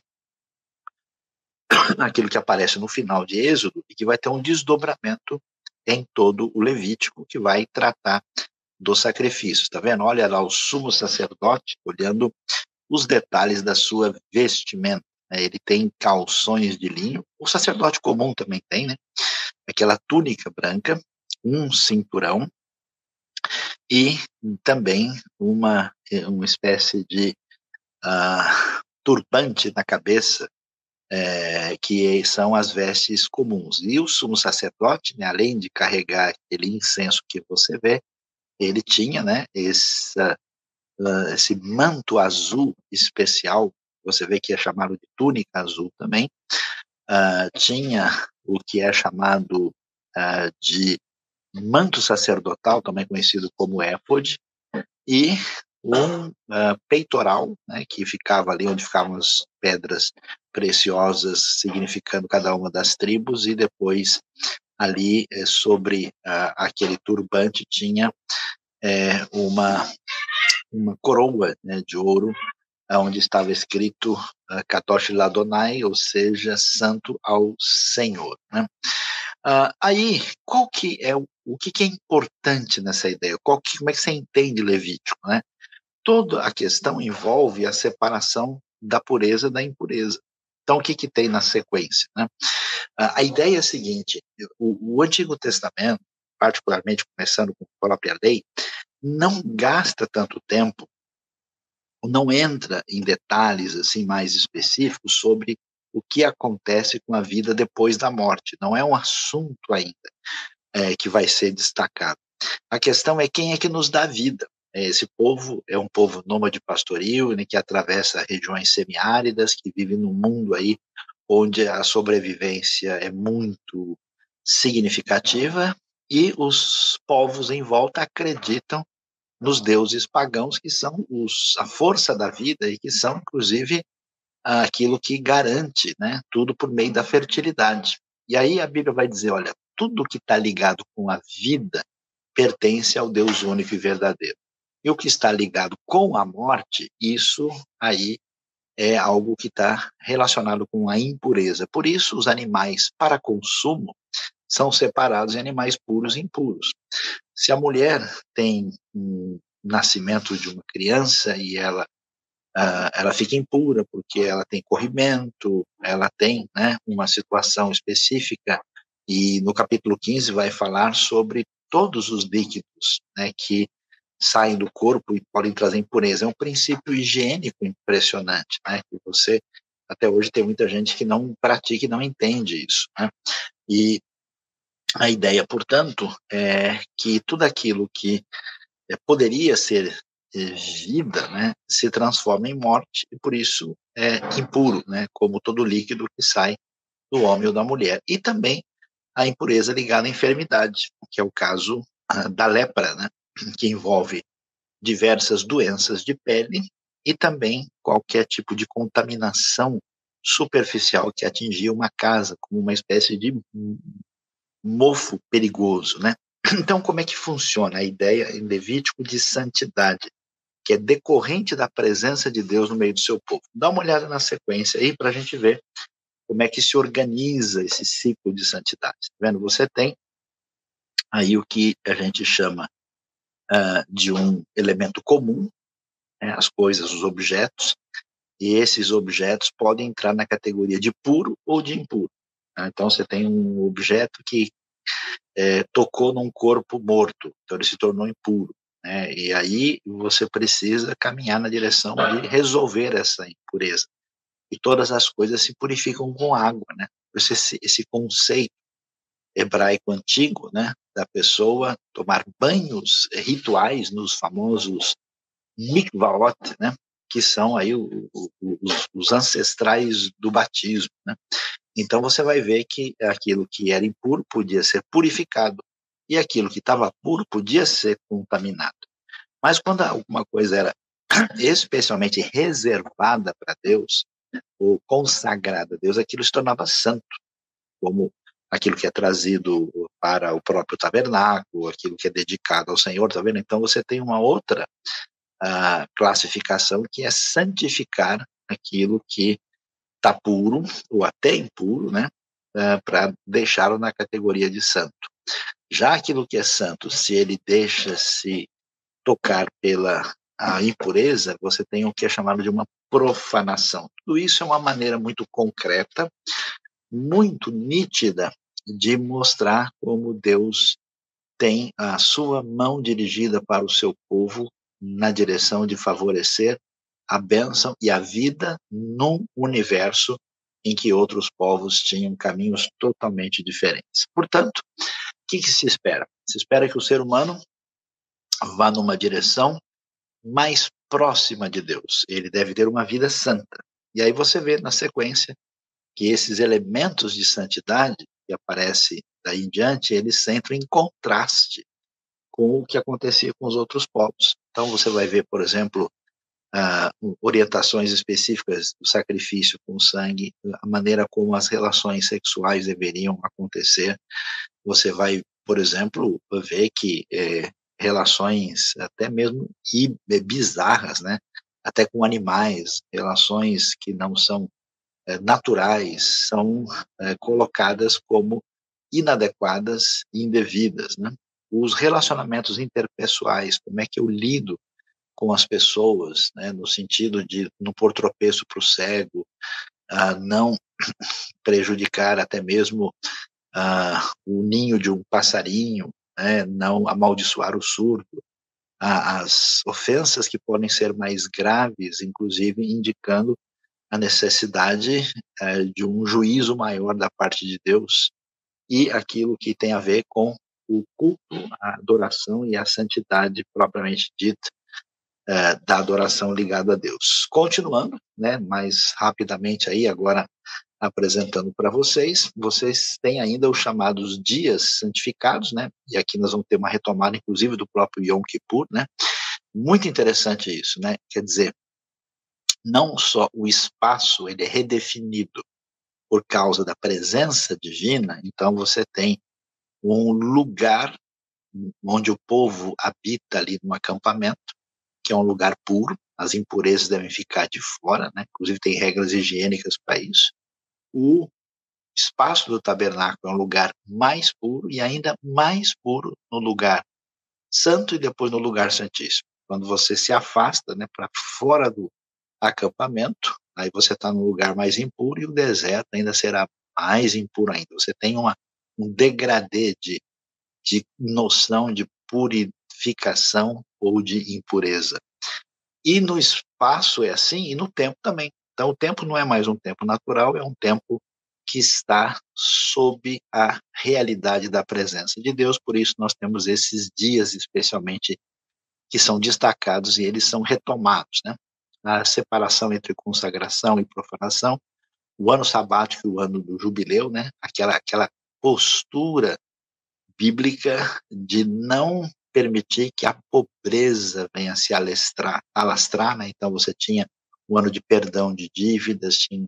*coughs* naquilo que aparece no final de Êxodo e que vai ter um desdobramento em todo o Levítico, que vai tratar dos sacrifícios. Está vendo? Olha lá o sumo sacerdote olhando os detalhes da sua vestimenta. Né? Ele tem calções de linho, o sacerdote comum também tem, né? Aquela túnica branca, um cinturão e também uma, uma espécie de uh, turbante na cabeça é, que são as vestes comuns. E o sumo sacerdote, né, além de carregar aquele incenso que você vê, ele tinha né, essa, uh, esse manto azul especial, você vê que é chamado de túnica azul também, uh, tinha o que é chamado uh, de manto sacerdotal, também conhecido como éfode, e um uh, peitoral, né, que ficava ali onde ficavam as pedras preciosas, significando cada uma das tribos, e depois ali eh, sobre uh, aquele turbante tinha eh, uma, uma coroa né, de ouro, onde estava escrito uh, Katosh Ladonai, ou seja, Santo ao Senhor. Né? Uh, aí, qual que é o, o que, que, é importante nessa ideia? Qual que, como é que você entende Levítico? Né? toda a questão envolve a separação da pureza da impureza. Então, o que, que tem na sequência? Né? A ideia é a seguinte: o, o Antigo Testamento, particularmente começando com a própria lei, não gasta tanto tempo, não entra em detalhes assim mais específicos sobre o que acontece com a vida depois da morte. Não é um assunto ainda é, que vai ser destacado. A questão é quem é que nos dá vida. É, esse povo é um povo nômade pastoril, né, que atravessa regiões semiáridas, que vive num mundo aí onde a sobrevivência é muito significativa e os povos em volta acreditam nos deuses pagãos que são os, a força da vida e que são inclusive aquilo que garante, né, tudo por meio da fertilidade. E aí a Bíblia vai dizer, olha, tudo que está ligado com a vida pertence ao Deus único e verdadeiro. E o que está ligado com a morte, isso aí é algo que está relacionado com a impureza. Por isso, os animais para consumo são separados em animais puros e impuros. Se a mulher tem um nascimento de uma criança e ela uh, ela fica impura porque ela tem corrimento, ela tem né, uma situação específica, e no capítulo 15 vai falar sobre todos os líquidos né, que saem do corpo e podem trazer impureza. É um princípio higiênico impressionante, né, que você, até hoje, tem muita gente que não pratica e não entende isso. Né? E a ideia, portanto, é que tudo aquilo que é, poderia ser vida, né, se transforma em morte e por isso é impuro, né, como todo líquido que sai do homem ou da mulher. E também a impureza ligada à enfermidade, que é o caso ah, da lepra, né, que envolve diversas doenças de pele e também qualquer tipo de contaminação superficial que atingia uma casa, como uma espécie de mofo perigoso, né? *clears throat* Então, como é que funciona a ideia em Levítico de santidade? que é decorrente da presença de Deus no meio do seu povo. Dá uma olhada na sequência aí para a gente ver como é que se organiza esse ciclo de santidade. Tá vendo? Você tem aí o que a gente chama uh, de um elemento comum, né, as coisas, os objetos, e esses objetos podem entrar na categoria de puro ou de impuro. Né? Então, você tem um objeto que é, tocou num corpo morto, então ele se tornou impuro. Né? E aí você precisa caminhar na direção de resolver essa impureza. E todas as coisas se purificam com água, né? Esse, esse conceito hebraico antigo, né, da pessoa tomar banhos rituais nos famosos mikvaot, né, que são aí o, o, os, os, ancestrais do batismo, né. Então você vai ver que aquilo que era impuro podia ser purificado e aquilo que estava puro podia ser contaminado. Mas quando alguma coisa era *coughs* especialmente reservada para Deus, ou consagrada a Deus, aquilo se tornava santo, como aquilo que é trazido para o próprio tabernáculo, aquilo que é dedicado ao Senhor, tá vendo? Então você tem uma outra uh, classificação que é santificar aquilo que está puro ou até impuro, né? Uh, para deixá-lo na categoria de santo. Já aquilo que é santo, se ele deixa-se tocar pela impureza, você tem o que é chamado de uma profanação. Tudo isso é uma maneira muito concreta, muito nítida de mostrar como Deus tem a sua mão dirigida para o seu povo na direção de favorecer a bênção e a vida num universo em que outros povos tinham caminhos totalmente diferentes. Portanto, que, que se espera? Se espera que o ser humano vá numa direção mais próxima de Deus. Ele deve ter uma vida santa. E aí você vê na sequência que esses elementos de santidade que aparece daí em diante, eles entram em contraste com o que acontecia com os outros povos. Então você vai ver, por exemplo, uh, orientações específicas do sacrifício com sangue, a maneira como as relações sexuais deveriam acontecer. Você vai, por exemplo, ver que é, relações até mesmo bizarras, né? até com animais, relações que não são naturais, são é, colocadas como inadequadas e indevidas. Né? Os relacionamentos interpessoais, como é que eu lido com as pessoas, né, no sentido de não pôr tropeço para o cego, não *clears throat* prejudicar até mesmo o ninho de um passarinho, né, não amaldiçoar o surdo, as ofensas que podem ser mais graves, inclusive indicando a necessidade eh, de um juízo maior da parte de Deus e aquilo que tem a ver com o culto, a adoração e a santidade propriamente dita é, da adoração ligada a Deus. Continuando, né, mais rapidamente aí, agora apresentando para vocês, vocês têm ainda os chamados dias santificados, né, e aqui nós vamos ter uma retomada, inclusive, do próprio Yom Kippur, né, muito interessante isso, né, quer dizer, não só o espaço, ele é redefinido por causa da presença divina, então você tem um lugar onde o povo habita ali no acampamento, que é um lugar puro, as impurezas devem ficar de fora, né? inclusive tem regras higiênicas para isso. O espaço do tabernáculo é um lugar mais puro e ainda mais puro no lugar santo e depois no lugar santíssimo. Quando você se afasta né, para fora do acampamento, aí você está num lugar mais impuro e o deserto ainda será mais impuro ainda. Você tem uma, um degradê de, de noção de purificação ou de impureza. E no espaço é assim, e no tempo também. Então, o tempo não é mais um tempo natural, é um tempo que está sob a realidade da presença de Deus. Por isso, nós temos esses dias, especialmente, que são destacados e eles são retomados. Né? A separação entre consagração e profanação, o ano sabático e o ano do jubileu, né? aquela, aquela postura bíblica de não permitir que a pobreza venha se alastrar, alastrar né? então você tinha o ano de perdão de dívidas, tinha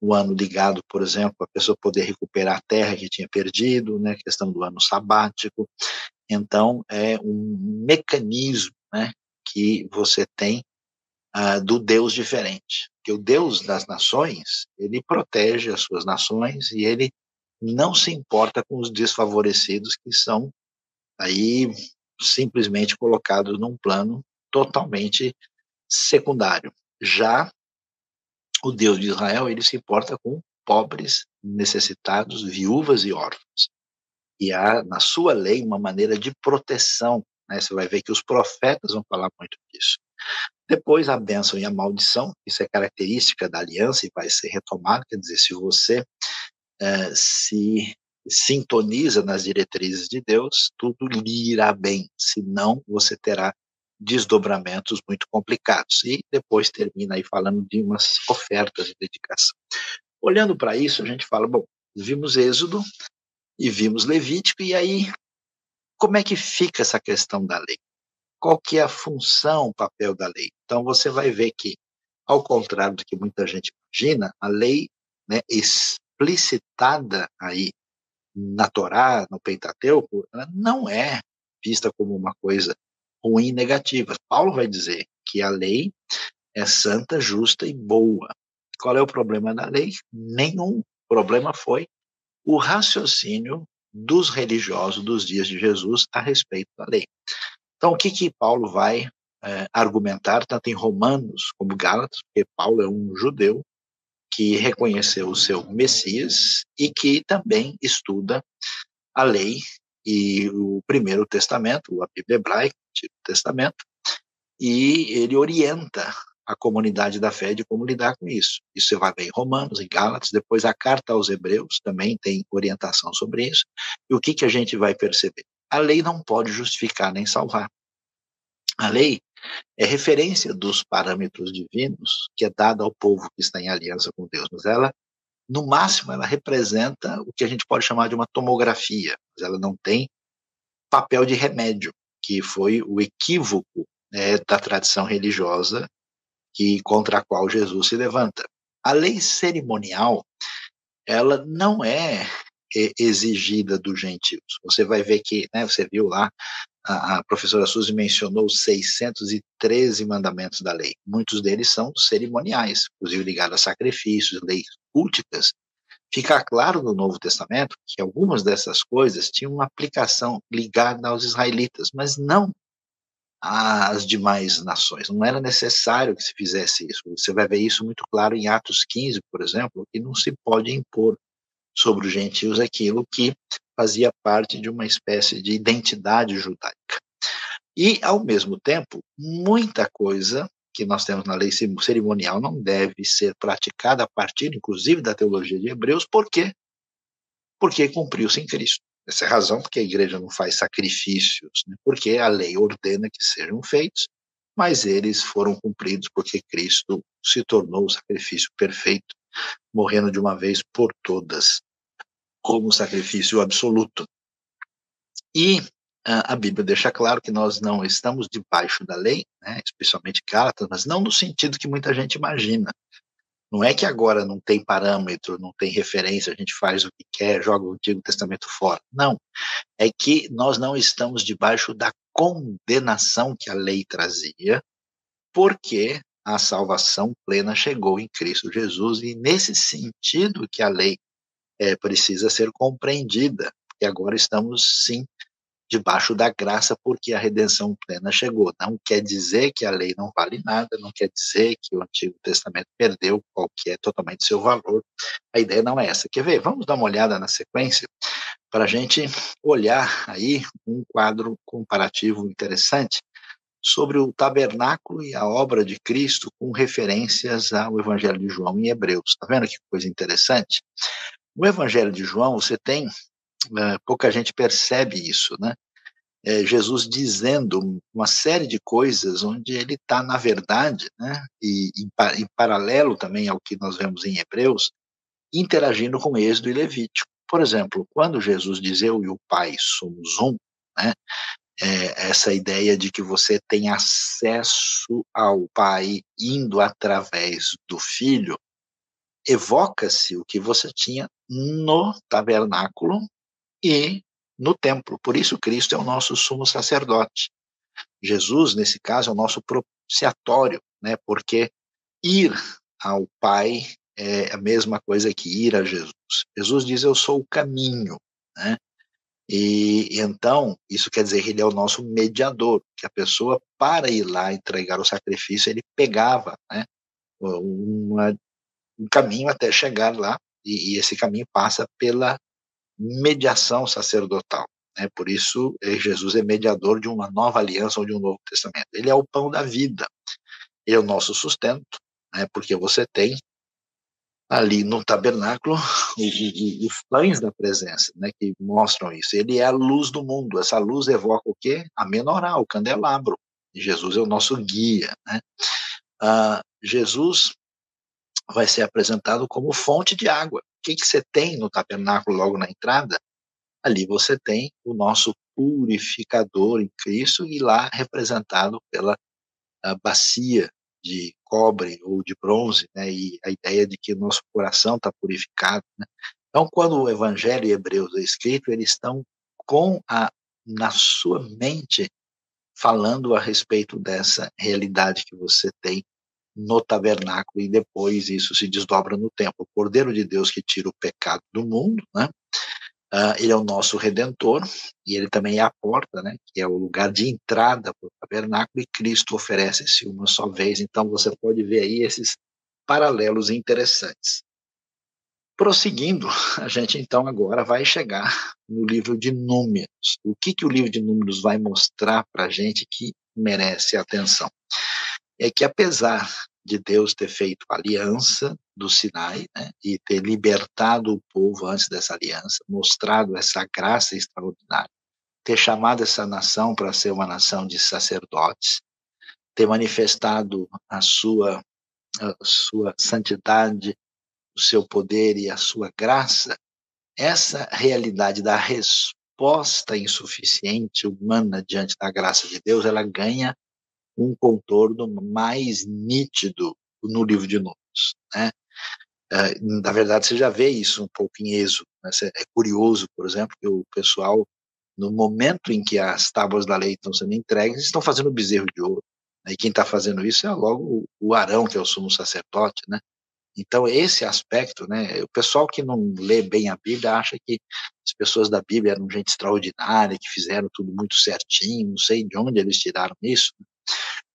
o ano ligado, por exemplo, a pessoa poder recuperar a terra que tinha perdido, né, questão do ano sabático. Então, é um mecanismo né, que você tem uh, do Deus diferente. Que o Deus das nações, ele protege as suas nações e ele não se importa com os desfavorecidos que são aí simplesmente colocados num plano totalmente secundário. Já o Deus de Israel, ele se importa com pobres, necessitados, viúvas e órfãos. E há na sua lei uma maneira de proteção. Né? Você vai ver que os profetas vão falar muito disso. Depois a bênção e a maldição, isso é característica da aliança e vai ser retomado, quer dizer, se você eh, se sintoniza nas diretrizes de Deus, tudo lhe irá bem, senão você terá desdobramentos muito complicados. E depois termina aí falando de umas ofertas de dedicação. Olhando para isso, a gente fala, bom, vimos Êxodo e vimos Levítico, e aí como é que fica essa questão da lei? Qual que é a função, o papel da lei? Então você vai ver que, ao contrário do que muita gente imagina, a lei né, explicitada aí na Torá, no Pentateuco, ela não é vista como uma coisa ruim negativa. Paulo vai dizer que a lei é santa, justa e boa. Qual é o problema da lei? Nenhum. O problema foi o raciocínio dos religiosos dos dias de Jesus a respeito da lei. Então, o que, que Paulo vai é, argumentar, tanto em Romanos como Gálatas, porque Paulo é um judeu que reconheceu o seu Messias e que também estuda a lei e o Primeiro Testamento, a Bíblia Hebraica, o Testamento, e ele orienta a comunidade da fé de como lidar com isso. Isso você vai ver em Romanos, em Gálatas, depois a carta aos Hebreus também tem orientação sobre isso. E o que, que a gente vai perceber? A lei não pode justificar nem salvar. A lei é referência dos parâmetros divinos que é dada ao povo que está em aliança com Deus, mas ela no máximo, ela representa o que a gente pode chamar de uma tomografia, mas ela não tem papel de remédio, que foi o equívoco né, da tradição religiosa que contra a qual Jesus se levanta. A lei cerimonial, ela não é exigida dos gentios. Você vai ver que, né, você viu lá, a, a professora Suzy mencionou 613 mandamentos da lei. Muitos deles são cerimoniais, inclusive ligados a sacrifícios, leis culticas. Fica claro no Novo Testamento que algumas dessas coisas tinham uma aplicação ligada aos israelitas, mas não às demais nações. Não era necessário que se fizesse isso. Você vai ver isso muito claro em Atos 15, por exemplo, que não se pode impor sobre os gentios aquilo que fazia parte de uma espécie de identidade judaica. E, ao mesmo tempo, muita coisa que nós temos na lei cerimonial não deve ser praticada a partir, inclusive, da teologia de Hebreus, por quê? Porque cumpriu-se em Cristo. Essa é a razão porque a igreja não faz sacrifícios, né? porque a lei ordena que sejam feitos, mas eles foram cumpridos porque Cristo se tornou o sacrifício perfeito, morrendo de uma vez por todas, como sacrifício absoluto. E a Bíblia deixa claro que nós não estamos debaixo da lei, né, especialmente Gálatas, mas não no sentido que muita gente imagina. Não é que agora não tem parâmetro, não tem referência, a gente faz o que quer, joga o Antigo Testamento fora. Não. É que nós não estamos debaixo da condenação que a lei trazia, porque a salvação plena chegou em Cristo Jesus, e nesse sentido que a lei é, precisa ser compreendida, porque agora estamos sim debaixo da graça, porque a redenção plena chegou. Não quer dizer que a lei não vale nada, não quer dizer que o Antigo Testamento perdeu qualquer totalmente seu valor. A ideia não é essa. Quer ver? Vamos dar uma olhada na sequência para a gente olhar aí um quadro comparativo interessante sobre o tabernáculo e a obra de Cristo com referências ao Evangelho de João em Hebreus. Está vendo que coisa interessante? No Evangelho de João, você tem, é, pouca gente percebe isso, né? É, Jesus dizendo uma série de coisas onde ele está, na verdade, né, e em, em, paralelo também ao que nós vemos em Hebreus, interagindo com Êxodo e Levítico. Por exemplo, quando Jesus diz eu e o Pai somos um, né, é, essa ideia de que você tem acesso ao Pai indo através do Filho, evoca-se o que você tinha no tabernáculo e no templo. Por isso, Cristo é o nosso sumo sacerdote. Jesus, nesse caso, é o nosso propiciatório, né? porque ir ao Pai é a mesma coisa que ir a Jesus. Jesus diz: Eu sou o caminho. Né? E então, isso quer dizer que ele é o nosso mediador, que a pessoa, para ir lá entregar o sacrifício, ele pegava né, uma, um caminho até chegar lá, e, e, esse caminho passa pela mediação sacerdotal. Né? Por isso, eh, Jesus é mediador de uma nova aliança ou de um novo testamento. Ele é o pão da vida, ele é o nosso sustento, né? porque você tem ali no tabernáculo *laughs* os pães da presença, né, que mostram isso. Ele é a luz do mundo. Essa luz evoca o quê? A menorá, o candelabro. Jesus é o nosso guia, né? Ah, Jesus vai ser apresentado como fonte de água. O que, que você tem no tabernáculo logo na entrada? Ali você tem o nosso purificador em Cristo e lá representado pela bacia de cobre ou de bronze, né, e a ideia de que o nosso coração está purificado. Né? Então, quando o Evangelho em Hebreus é escrito, eles estão com a na sua mente falando a respeito dessa realidade que você tem no tabernáculo e depois isso se desdobra no templo. O Cordeiro de Deus que tira o pecado do mundo, né? Uh, ele é o nosso redentor e ele também é a porta, né, que é o lugar de entrada para o tabernáculo e Cristo oferece-se uma só vez. Então você pode ver aí esses paralelos interessantes. Prosseguindo, a gente então agora vai chegar no livro de Números. O que, que o livro de Números vai mostrar para a gente que merece atenção? É que apesar de Deus ter feito a aliança do Sinai né, e ter libertado o povo antes dessa aliança, mostrado essa graça extraordinária, ter chamado essa nação para ser uma nação de sacerdotes, ter manifestado a sua, a sua santidade, o seu poder e a sua graça, essa realidade da resposta insuficiente humana diante da graça de Deus, ela ganha um contorno mais nítido no livro de Números. Né? É, na verdade, você já vê isso um pouco em Êxodo. Né? É curioso, por exemplo, que o pessoal, no momento em que as tábuas da lei estão sendo entregues, estão fazendo bezerro de ouro. Né? E quem está fazendo isso é logo o Arão, que é o sumo sacerdote, né? Então, esse aspecto, né, o pessoal que não lê bem a Bíblia acha que as pessoas da Bíblia eram gente extraordinária, que fizeram tudo muito certinho, não sei de onde eles tiraram isso. Né?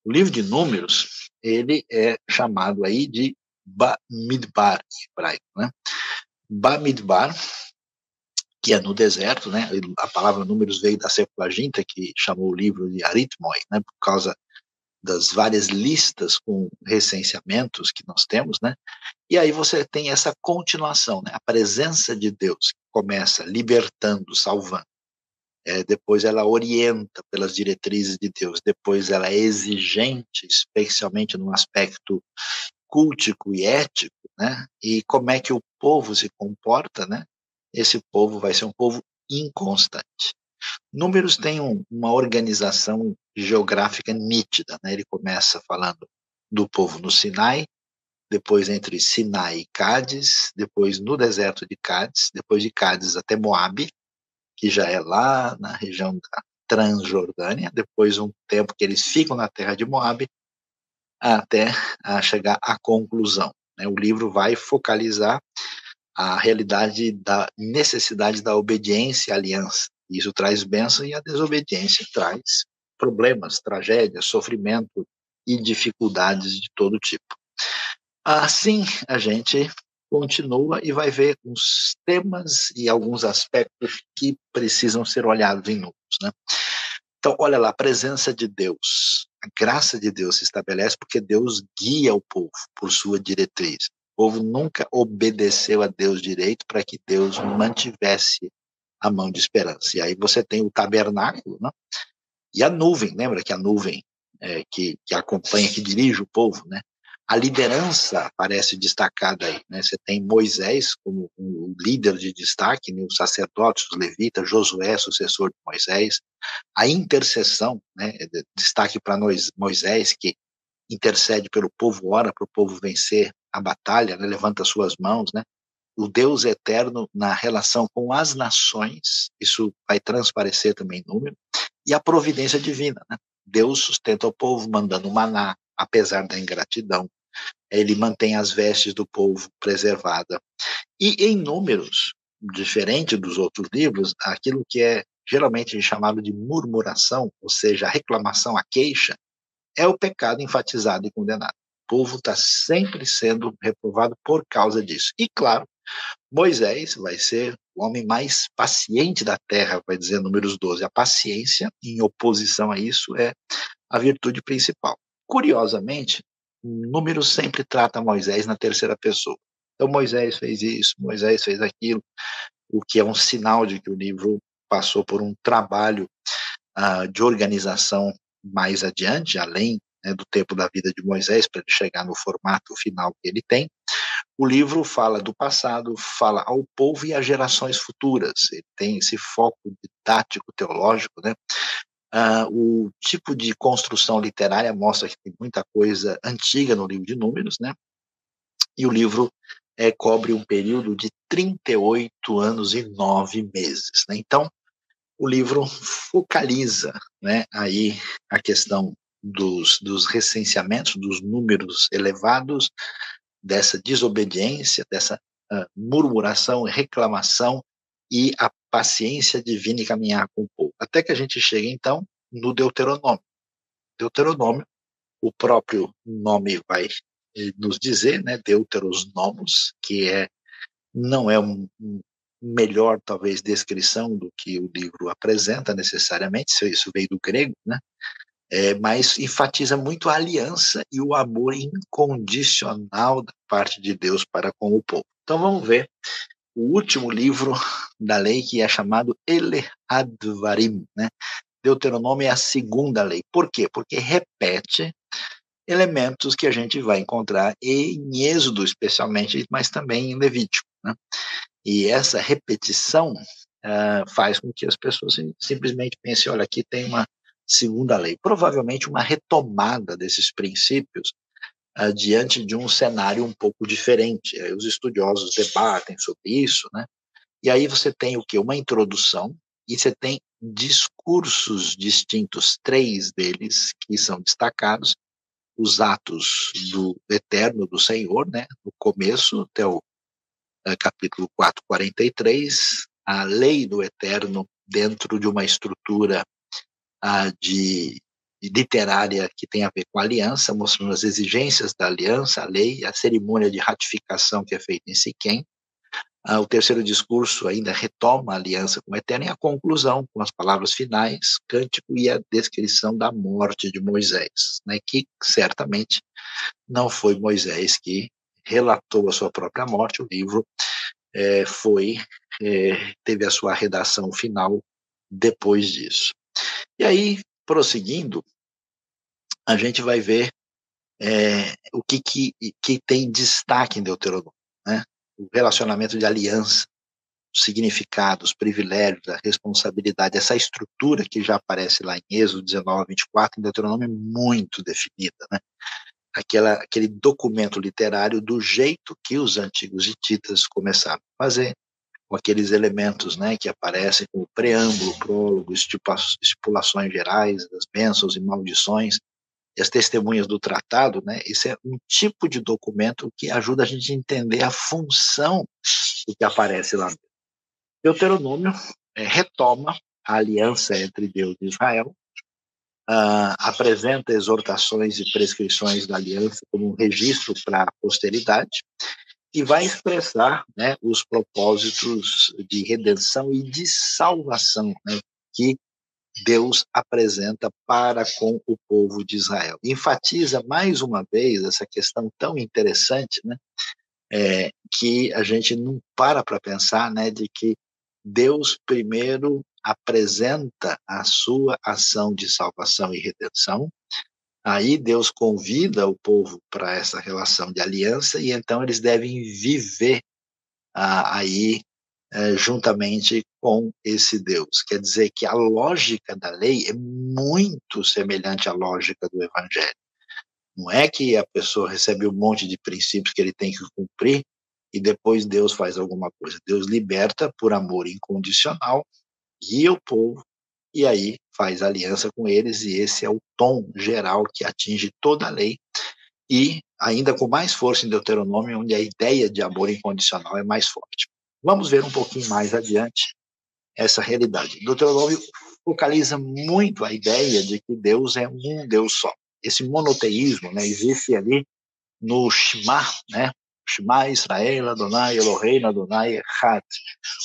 O livro de Números, ele é chamado aí de Bamidbar em hebraico, né? Bamidbar, que é no deserto, né? A palavra Números veio da Septuaginta, que chamou o livro de Aritmoi, né? Por causa das várias listas com recenseamentos que nós temos, né? E aí você tem essa continuação, né? A presença de Deus que começa libertando, salvando, é, depois ela orienta pelas diretrizes de Deus, depois ela é exigente, especialmente no aspecto cultico e ético, né? E como é que o povo se comporta, né? Esse povo vai ser um povo inconstante. Números tem um, uma organização geográfica nítida, né? Ele começa falando do povo no Sinai, depois entre Sinai e Cádiz, depois no deserto de Cádiz, depois de Cádiz até Moabe, que já é lá na região da Transjordânia, depois um tempo que eles ficam na terra de Moab, até a chegar à conclusão. Né? O livro vai focalizar a realidade da necessidade da obediência à aliança, Isso traz bênção e a desobediência traz problemas, tragédias, sofrimento e dificuldades de todo tipo. Assim, a gente continua e vai ver uns temas e alguns aspectos que precisam ser olhados em números, né? Então, olha lá, a presença de Deus, a graça de Deus se estabelece porque Deus guia o povo por sua diretriz. O povo nunca obedeceu a Deus direito para que Deus mantivesse a mão de esperança. E aí você tem o tabernáculo, né? E a nuvem, lembra que a nuvem é, que, que acompanha, que dirige o povo, né? A liderança aparece destacada aí, né? Você tem Moisés como um líder de destaque, né? os sacerdotes, os levitas, Josué, sucessor de Moisés. A intercessão, né? Destaque para Moisés, que intercede pelo povo, ora para o povo vencer a batalha, né? levanta suas mãos, né? O Deus eterno na relação com as nações, isso vai transparecer também em número, e a providência divina, né? Deus sustenta o povo mandando maná, apesar da ingratidão. Ele mantém as vestes do povo preservada. E em números, diferente dos outros livros, aquilo que é geralmente chamado de murmuração, ou seja, a reclamação, a queixa, é o pecado enfatizado e condenado. O povo está sempre sendo reprovado por causa disso. E, claro, Moisés vai ser o homem mais paciente da terra, vai dizer números 12. A paciência, em oposição a isso, é a virtude principal. Curiosamente, Números sempre trata Moisés na terceira pessoa. Então, Moisés fez isso, Moisés fez aquilo, o que é um sinal de que o livro passou por um trabalho uh, de organização mais adiante, além né, do tempo da vida de Moisés, para ele chegar no formato final que ele tem. O livro fala do passado, fala ao povo e às gerações futuras. Ele tem esse foco didático, teológico, né? Uh, o tipo de construção literária mostra que tem muita coisa antiga no livro de Números, né? E o livro é, cobre um período de 38 anos e 9 meses. Né? Então, o livro focaliza né, aí a questão dos, dos recenseamentos, dos números elevados, dessa desobediência, dessa uh, murmuração, reclamação e a paciência divina e caminhar com o povo. Até que a gente chegue, então, no Deuteronômio. Deuteronômio, o próprio nome vai eh, nos dizer, né, Deuteros Nomos, que é não é um, um melhor talvez descrição do que o livro apresenta necessariamente, isso veio do grego, né? É, mas enfatiza muito a aliança e o amor incondicional da parte de Deus para com o povo. Então vamos ver o último livro da lei que é chamado Ele Advarim, né? Deuteronômio é a segunda lei. Por quê? Porque repete elementos que a gente vai encontrar em Êxodo, especialmente, mas também em Levítico. Né? E essa repetição uh, faz com que as pessoas simplesmente pensem: olha, aqui tem uma segunda lei. Provavelmente uma retomada desses princípios uh, diante de um cenário um pouco diferente. Os estudiosos debatem sobre isso, né? E aí você tem o que? Uma introdução e você tem discursos distintos, três deles que são destacados, os atos do Eterno, do Senhor, né, no começo, até o é, capítulo 4, 43, a lei do Eterno dentro de uma estrutura ah, de literária que tem a ver com a aliança, mostrando as exigências da aliança, a lei, a cerimônia de ratificação que é feita em Siquém, ah, o terceiro discurso ainda retoma a aliança com o Eterno e a conclusão, com as palavras finais, cântico e a descrição da morte de Moisés, né, que certamente não foi Moisés que relatou a sua própria morte, o livro é, foi é, teve a sua redação final depois disso. E aí, prosseguindo, a gente vai ver é, o que, que, que tem destaque em Deuteronômio. Né? o relacionamento de aliança, os significados, os privilégios, a responsabilidade, essa estrutura que já aparece lá em Êxodo 19, 24, em Deuteronômio, é muito definida, né? Aquela, aquele documento literário do jeito que os antigos hititas começaram a fazer, com aqueles elementos né, que aparecem como preâmbulo, prólogo, estipulações gerais, das bênçãos e maldições, e as testemunhas do tratado, né, isso é um tipo de documento que ajuda a gente a entender a função do que aparece lá. Deuteronômio é, retoma a aliança entre Deus e Israel, uh, apresenta exortações e prescrições da aliança como um registro para a posteridade e vai expressar né, os propósitos de redenção e de salvação né, que Deus apresenta para com o povo de Israel. Enfatiza mais uma vez essa questão tão interessante, né, é, que a gente não para para pensar, né, de que Deus primeiro apresenta a sua ação de salvação e redenção. Aí Deus convida o povo para essa relação de aliança e então eles devem viver ah, aí eh, juntamente com esse Deus. Quer dizer que a lógica da lei é muito semelhante à lógica do Evangelho. Não é que a pessoa recebe um monte de princípios que ele tem que cumprir e depois Deus faz alguma coisa. Deus liberta por amor incondicional guia o povo e aí faz aliança com eles, e esse é o tom geral que atinge toda a lei, e ainda com mais força em Deuteronômio, onde a ideia de amor incondicional é mais forte. Vamos ver um pouquinho mais adiante essa realidade. Deuteronômio focaliza muito a ideia de que Deus é um Deus só. Esse monoteísmo né, existe ali no Shema, né, Shema Israel, Adonai Elohim, Adonai Echad.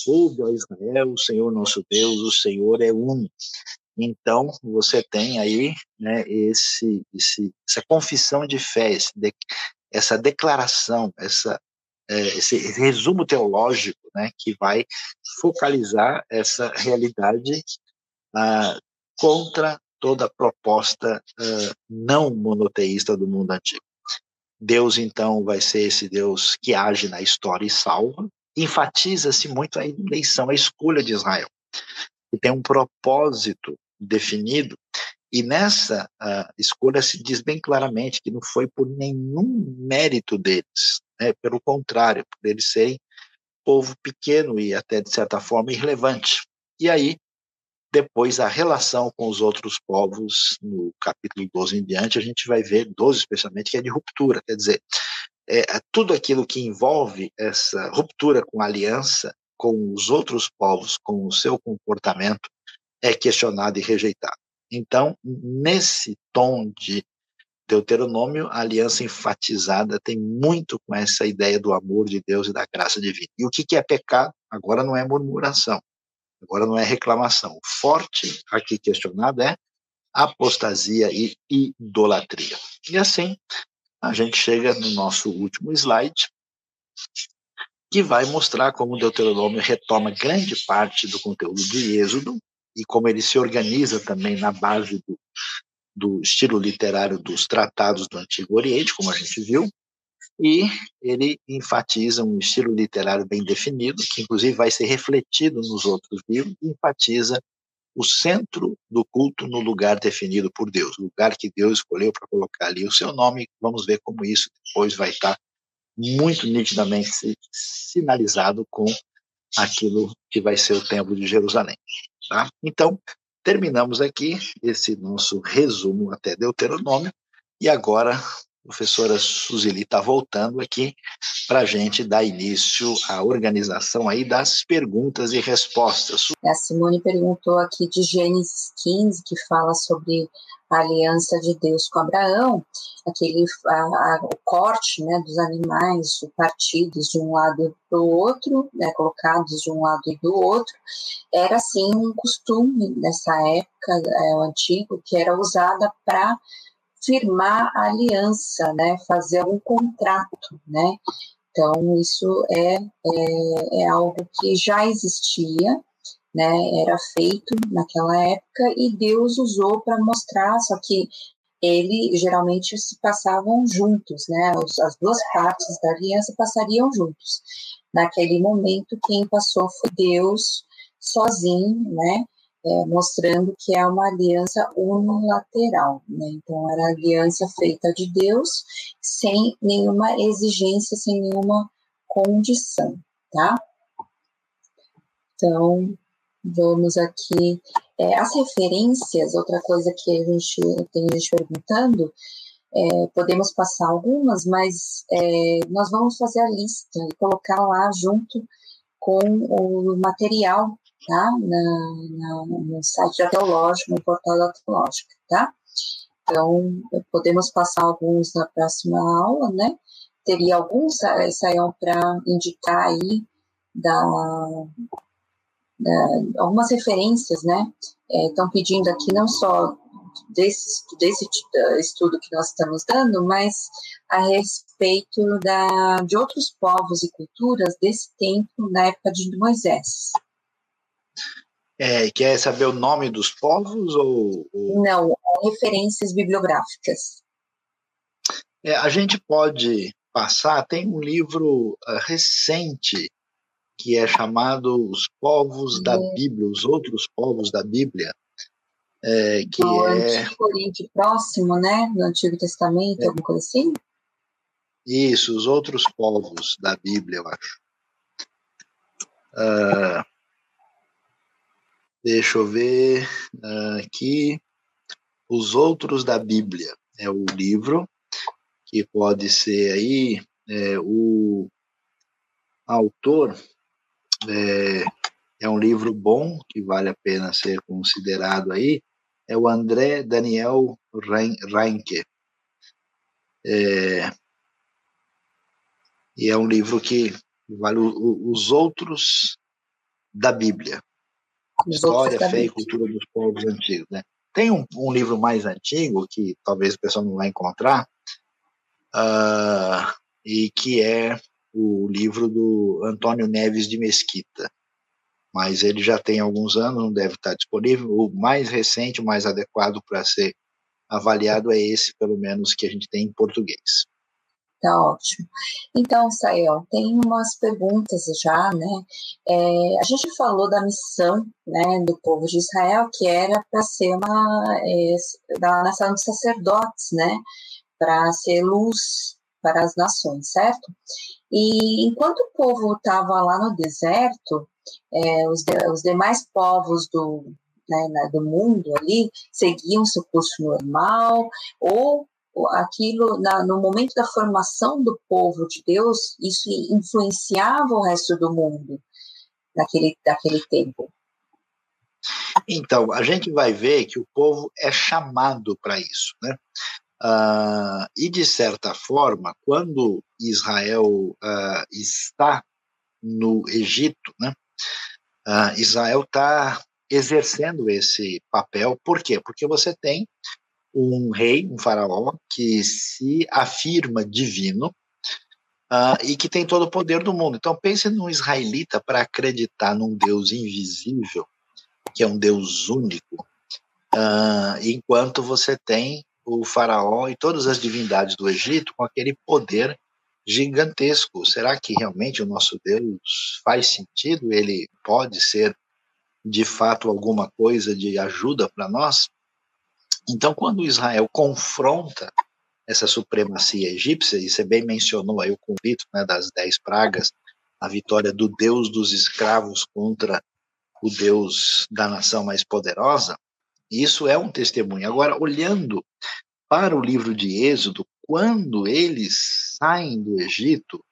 Ouve, ó Israel, o Senhor nosso Deus, o Senhor é um. Então, você tem aí né, esse, esse, essa confissão de fé, essa declaração, essa, esse resumo teológico né, que vai focalizar essa realidade ah, contra toda a proposta ah, não monoteísta do mundo antigo. Deus, então, vai ser esse Deus que age na história e salva. Enfatiza-se muito a eleição, a escolha de Israel, que tem um propósito definido, e nessa uh, escolha se diz bem claramente que não foi por nenhum mérito deles, né? pelo contrário, por eles serem povo pequeno e até, de certa forma, irrelevante. E aí, depois, a relação com os outros povos, no capítulo 12 em diante, a gente vai ver, 12 especialmente, que é de ruptura, quer dizer, é, é, tudo aquilo que envolve essa ruptura com a aliança com os outros povos, com o seu comportamento, é questionado e rejeitado. Então, nesse tom de Deuteronômio, a aliança enfatizada tem muito com essa ideia do amor de Deus e da graça divina. E o que é pecado? Agora não é murmuração, Agora não é reclamação. O forte aqui questionado é apostasia e idolatria. E assim, a gente chega no nosso último slide, que vai mostrar como Deuteronômio retoma grande parte do conteúdo de Êxodo e como ele se organiza também na base do, do estilo literário dos tratados do Antigo Oriente, como a gente viu, e ele enfatiza um estilo literário bem definido, que inclusive vai ser refletido nos outros livros, e enfatiza o centro do culto no lugar definido por Deus, o lugar que Deus escolheu para colocar ali o seu nome. Vamos ver como isso depois vai estar muito nitidamente sinalizado com aquilo que vai ser o Templo de Jerusalém. Tá? Então, terminamos aqui esse nosso resumo até Deuteronômio, e agora professora Suzili está voltando aqui para a gente dar início à organização aí das perguntas e respostas. A Simone perguntou aqui de Gênesis 15, que fala sobre a aliança de Deus com Abraão, aquele a, a, o corte né, dos animais partidos de um lado para o outro, né, colocados de um lado e do outro, era assim um costume nessa época é, antigo que era usada para firmar a aliança, né, fazer algum contrato, né. Então isso é, é, é algo que já existia, né, era feito naquela época e Deus usou para mostrar, só que ele geralmente se passavam juntos, né, as duas partes da aliança passariam juntos. Naquele momento, quem passou foi Deus sozinho, né, é, mostrando que é uma aliança unilateral, né? Então era aliança feita de Deus sem nenhuma exigência, sem nenhuma condição, tá? Então vamos aqui é, as referências, outra coisa que a gente tem gente perguntando. É, podemos passar algumas, mas é, nós vamos fazer a lista e colocar lá junto com o material tá? Na, na, no site da Teológica, no portal da Teológica, tá? Então, podemos passar alguns na próxima aula, né? Teria alguns, Sayão, para indicar aí da, da, algumas referências, né? Estão é, pedindo aqui não só desse, desse estudo que nós estamos dando, mas a respeito da, de outros povos e culturas desse tempo, na época de Moisés. É, quer saber o nome dos povos ou, ou... Não, referências bibliográficas. É, a gente pode passar, tem um livro uh, recente que é chamado Os Povos da é. Bíblia, os outros povos da Bíblia, é, que é... Antigo Oriente Próximo, né, no Antigo Testamento, é. alguma coisa assim? Isso, os outros povos da Bíblia, eu acho. Uh, deixa eu ver uh, aqui. Os Outros da Bíblia é o livro que pode ser aí é, o autor é, é, um livro bom que vale a pena ser considerado aí. É o André Daniel Reinke. É, e é um livro que vale o, os outros da Bíblia. História, fé e cultura dos povos antigos, né? Tem um, um, livro mais antigo que talvez o pessoal não vai encontrar, uh, e que é o livro do Antônio Neves de Mesquita. Mas ele já tem alguns anos, não deve estar disponível. O mais recente, o mais adequado para ser avaliado é esse, pelo menos, que a gente tem em português. Tá ótimo. Então, Sael, tem umas perguntas já, né? É, a gente falou da missão né, do povo de Israel, que era para ser uma é, da nação de sacerdotes, né? Para ser luz para as nações, certo? E enquanto o povo estava lá no deserto, é, os, de, os demais povos do, né, do mundo ali seguiam seu curso normal ou aquilo na, no momento da formação do povo de Deus, isso influenciava o resto do mundo naquele, daquele tempo. Então, a gente vai ver que o povo é chamado para isso, né? Uh, e, de certa forma, quando Israel uh, está no Egito, né? Uh, Israel está exercendo esse papel, por quê? Porque você tem um rei, um faraó, que se afirma divino e que tem todo o poder do mundo. Então pense num israelita para acreditar num Deus invisível, que é um Deus único, enquanto você tem o faraó e todas as divindades do Egito com aquele poder gigantesco. Será que realmente o nosso Deus faz sentido? Ele pode ser de fato alguma coisa de ajuda para nós? Então, quando Israel confronta essa supremacia egípcia, e você bem mencionou aí o convite né, das dez pragas, a vitória do Deus dos escravos contra o Deus da nação mais poderosa, isso é um testemunho. Agora, olhando para o livro de Êxodo, quando eles saem do Egito,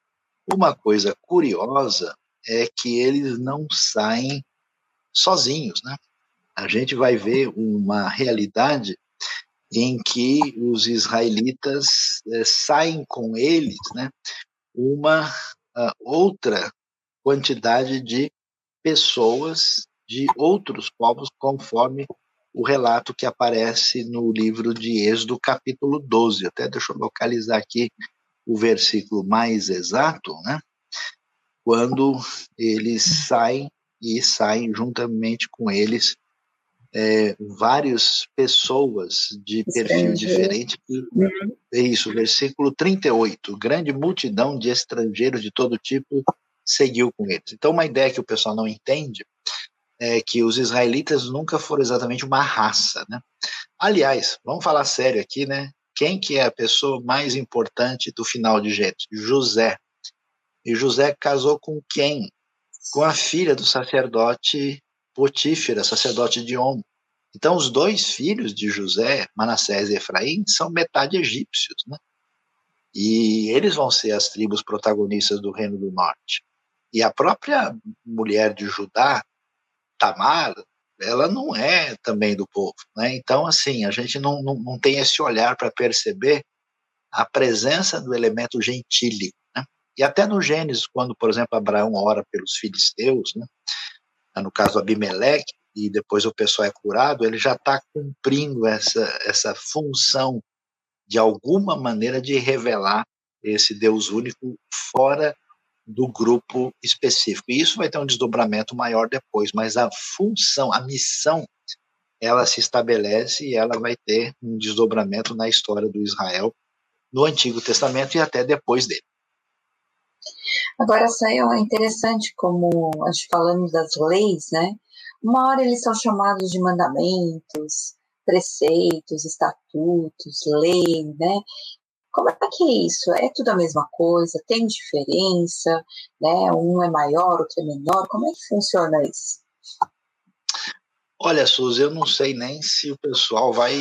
uma coisa curiosa é que eles não saem sozinhos, né? a gente vai ver uma realidade em que os israelitas é, saem com eles né, uma uh, outra quantidade de pessoas de outros povos, conforme o relato que aparece no livro de Êxodo, capítulo 12. Até deixa eu localizar aqui o versículo mais exato, né? Quando eles saem e saem juntamente com eles é, várias pessoas de perfil diferente. É isso, versículo 38. Grande multidão de estrangeiros de todo tipo seguiu com eles. Então, uma ideia que o pessoal não entende é que os israelitas nunca foram exatamente uma raça, né? Aliás, vamos falar sério aqui, né? Quem que é a pessoa mais importante do final de Gênesis? José. E José casou com quem? Com a filha do sacerdote Potífera, sacerdote de On. Então, os dois filhos de José, Manassés e Efraim, são metade egípcios, né? E eles vão ser as tribos protagonistas do Reino do Norte. E a própria mulher de Judá, Tamar, ela não é também do povo, né? Então, assim, a gente não, não, não tem esse olhar para perceber a presença do elemento gentílico, né? E até no Gênesis, quando, por exemplo, Abraão ora pelos filisteus, né? no caso Abimeleque, e depois o pessoal é curado, ele já está cumprindo essa, essa função de alguma maneira de revelar esse Deus único fora do grupo específico. E isso vai ter um desdobramento maior depois, mas a função, a missão, ela se estabelece e ela vai ter um desdobramento na história do Israel no Antigo Testamento e até depois dele. Agora, Sael, é interessante como a gente falando das leis, né? Uma hora eles são chamados de mandamentos, preceitos, estatutos, lei, né? Como é que é isso? É tudo a mesma coisa? Tem diferença? Né? Um é maior, outro é menor? Como é que funciona isso? Olha, Suzy, eu não sei nem se o pessoal vai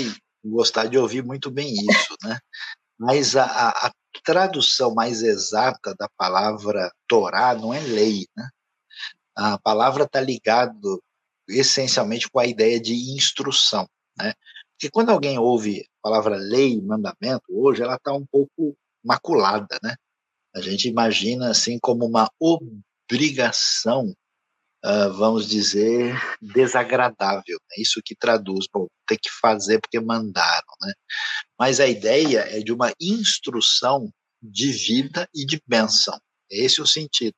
gostar de ouvir muito bem isso, né? Mas a, a tradução mais exata da palavra Torá não é lei, né? A palavra está ligado essencialmente com a ideia de instrução, né? Porque quando alguém ouve a palavra lei, mandamento, hoje ela está um pouco maculada, né? A gente imagina assim como uma obrigação, uh, vamos dizer, desagradável. Né? Isso que traduz, bom, ter que fazer porque mandaram, né? Mas a ideia é de uma instrução de vida e de bênção. Esse é o sentido.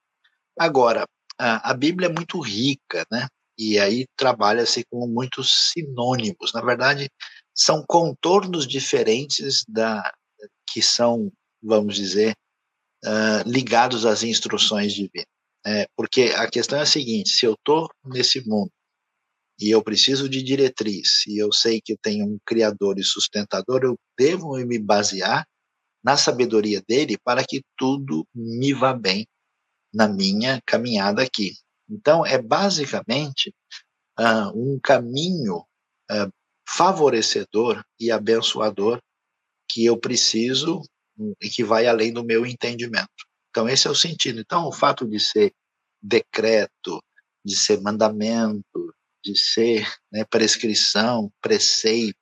Agora, a Bíblia é muito rica, né? E aí trabalha-se com muitos sinônimos. Na verdade, são contornos diferentes da que são, vamos dizer, uh, ligados às instruções divinas. É, porque a questão é a seguinte: se eu estou nesse mundo e eu preciso de diretriz, e eu sei que eu tenho um criador e sustentador, eu devo me basear na sabedoria dele para que tudo me vá bem na minha caminhada aqui. Então, é basicamente uh, um caminho uh, favorecedor e abençoador que eu preciso e que vai além do meu entendimento. Então, esse é o sentido. Então, o fato de ser decreto, de ser mandamento, de ser né, prescrição, preceito,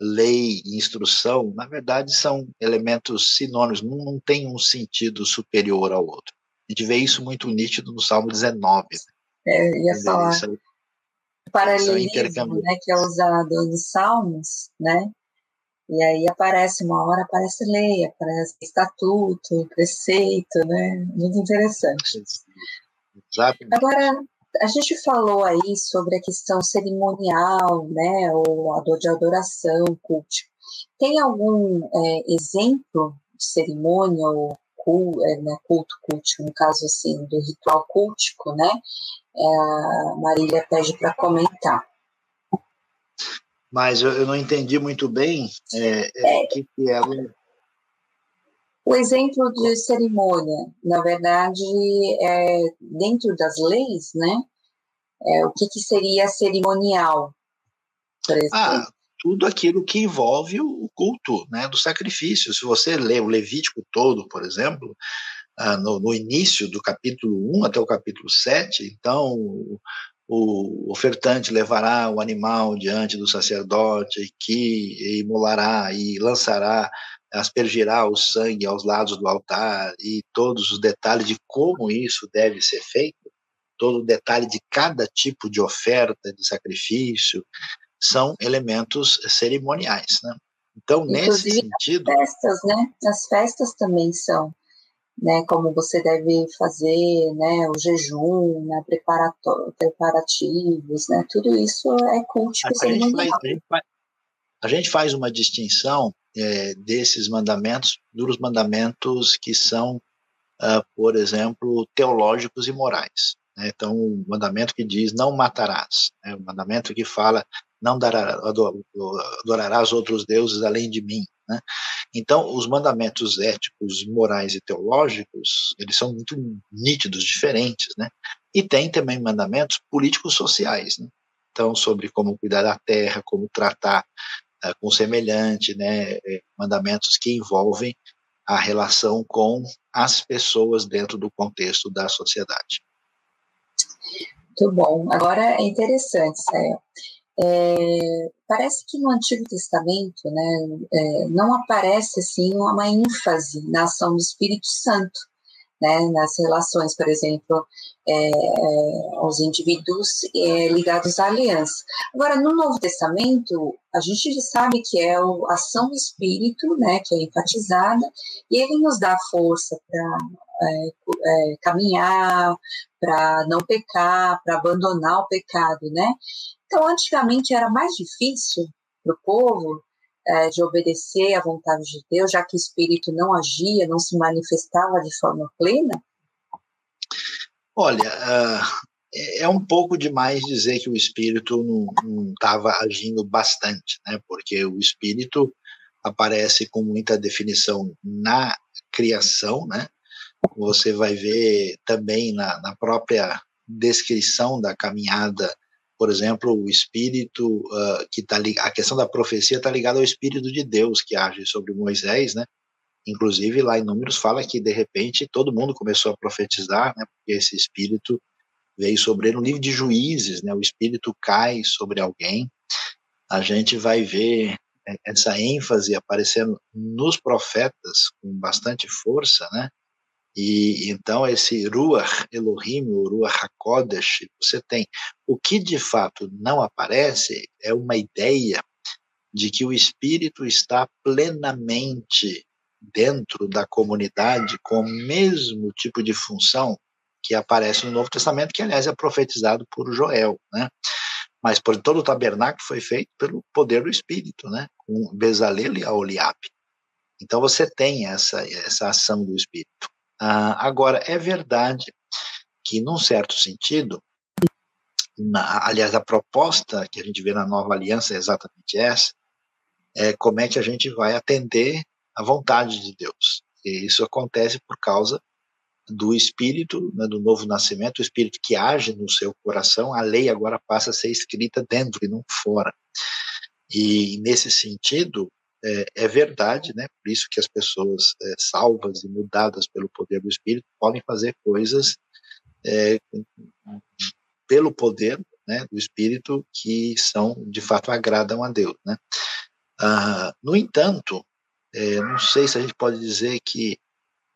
lei instrução, na verdade, são elementos sinônimos, não, não tem um sentido superior ao outro. A gente vê isso muito nítido no Salmo 19. Né? É, ia Entendeu? falar. Isso, paralelismo, né, que é usado nos Salmos, né? E aí aparece uma hora aparece lei, aparece estatuto, preceito, né? Muito interessante. Exatamente. Agora, a gente falou aí sobre a questão cerimonial, né, ou de adoração, culto. Tem algum é, exemplo de cerimônia ou culto, é, né, culto, culto, no caso assim, do ritual cultico, né? É, a Marília pede para comentar. Mas eu, eu, não entendi muito bem é, é, o que, que é o... O exemplo de cerimônia, na verdade, é dentro das leis, né? É, o que, que seria cerimonial, por exemplo? Ah, tudo aquilo que envolve o culto né, do sacrifício. Se você lê o Levítico todo, por exemplo, ah, no, no, início do capítulo 1 até o capítulo 7, então o, ofertante levará o animal diante do sacerdote que imolará e lançará, aspergirá o sangue aos lados do altar e todos os detalhes de como isso deve ser feito, todo o detalhe de cada tipo de oferta, de sacrifício, são elementos cerimoniais, né? Então, Inclusive, nesse sentido... As festas, né? As festas também são né, como você deve fazer, né, o jejum, né, preparativos, né, tudo isso é cultivo a, gente faz, a, gente faz, a gente faz uma distinção é, desses mandamentos dos mandamentos que são, uh, por exemplo, teológicos e morais. Né? Então, o mandamento que diz não matarás, né? o mandamento que fala não adorarás outros deuses além de mim. Né? Então, os mandamentos éticos, morais e teológicos, eles são muito nítidos, diferentes, né? E tem também mandamentos políticos sociais, né? Então, sobre como cuidar da terra, como tratar uh, com semelhante, né? É, mandamentos que envolvem a relação com as pessoas dentro do contexto da sociedade. Muito bom. Agora é interessante, Céu. É, parece que no Antigo Testamento né, é, não aparece assim uma ênfase na ação do Espírito Santo né, nas relações, por exemplo, é, é, aos indivíduos é, ligados à aliança. Agora, no Novo Testamento, a gente sabe que é a ação do Espírito, né, que é enfatizada, e ele nos dá força para é, é, caminhar, para não pecar, para abandonar o pecado, né? Então, antigamente era mais difícil para o povo é, de obedecer à vontade de Deus, já que o Espírito não agia, não se manifestava de forma plena? Olha, uh, é um pouco demais dizer que o Espírito não estava agindo bastante, né? Porque o Espírito aparece com muita definição na criação, né? Você vai ver também na, na própria descrição da caminhada por exemplo, o espírito uh, que está a questão da profecia está ligada ao espírito de Deus que age sobre Moisés, né? Inclusive lá em Números fala que de repente todo mundo começou a profetizar, né? Porque esse espírito veio sobre ele no livro de Juízes, né? O espírito cai sobre alguém. A gente vai ver é, essa ênfase aparecendo nos profetas com bastante força, né? E então esse Ruach Elohim, o Ruach HaKodesh, você tem. O que de fato não aparece é uma ideia de que o Espírito está plenamente dentro da comunidade com o mesmo tipo de função que aparece no Novo Testamento, que aliás é profetizado por Joel, né? Mas por todo o tabernáculo foi feito pelo poder do Espírito, né? Com Bezalel e Aoliabe. Então você tem essa essa ação do Espírito. Ah, agora, é verdade que, num certo sentido, na, aliás, a proposta que a gente vê na nova aliança é exatamente essa, é como é que a gente vai atender a vontade de Deus. E isso acontece por causa do Espírito, né, do novo nascimento, o Espírito que age no seu coração, a lei agora passa a ser escrita dentro e não fora. E nesse sentido, é, é, verdade, né? Por isso que as pessoas é, salvas e mudadas pelo poder do Espírito podem fazer coisas é, pelo poder né, do Espírito que são de fato agradam a Deus, né? Ah, no entanto, é, não sei se a gente pode dizer que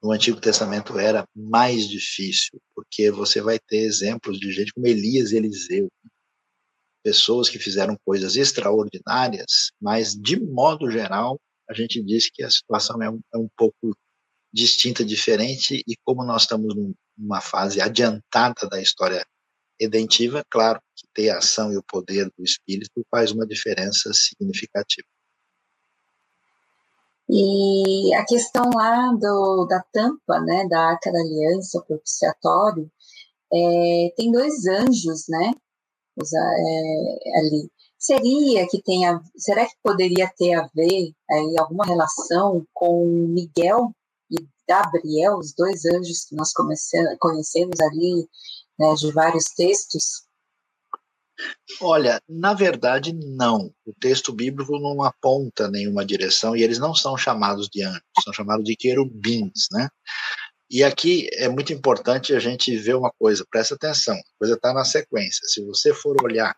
no Antigo Testamento era mais difícil, porque você vai ter exemplos de gente como Elias e Eliseu, pessoas que fizeram coisas extraordinárias, mas de modo geral a gente diz que a situação é um, é um pouco distinta, diferente, e como nós estamos numa fase adiantada da história redentiva, claro que ter a ação e o poder do Espírito faz uma diferença significativa. E a questão lá do, da tampa, né, da Arca da Aliança, propiciatório, é, tem dois anjos, né, é, ali. Seria que tenha, será que poderia ter a ver aí alguma relação com Miguel e Gabriel, os dois anjos que nós conhecemos ali, né, de vários textos? Olha, na verdade, não. O texto bíblico não aponta nenhuma direção e eles não são chamados de anjos, são chamados de querubins, né? E aqui é muito importante a gente ver uma coisa, presta atenção, a coisa está na sequência. Se você for olhar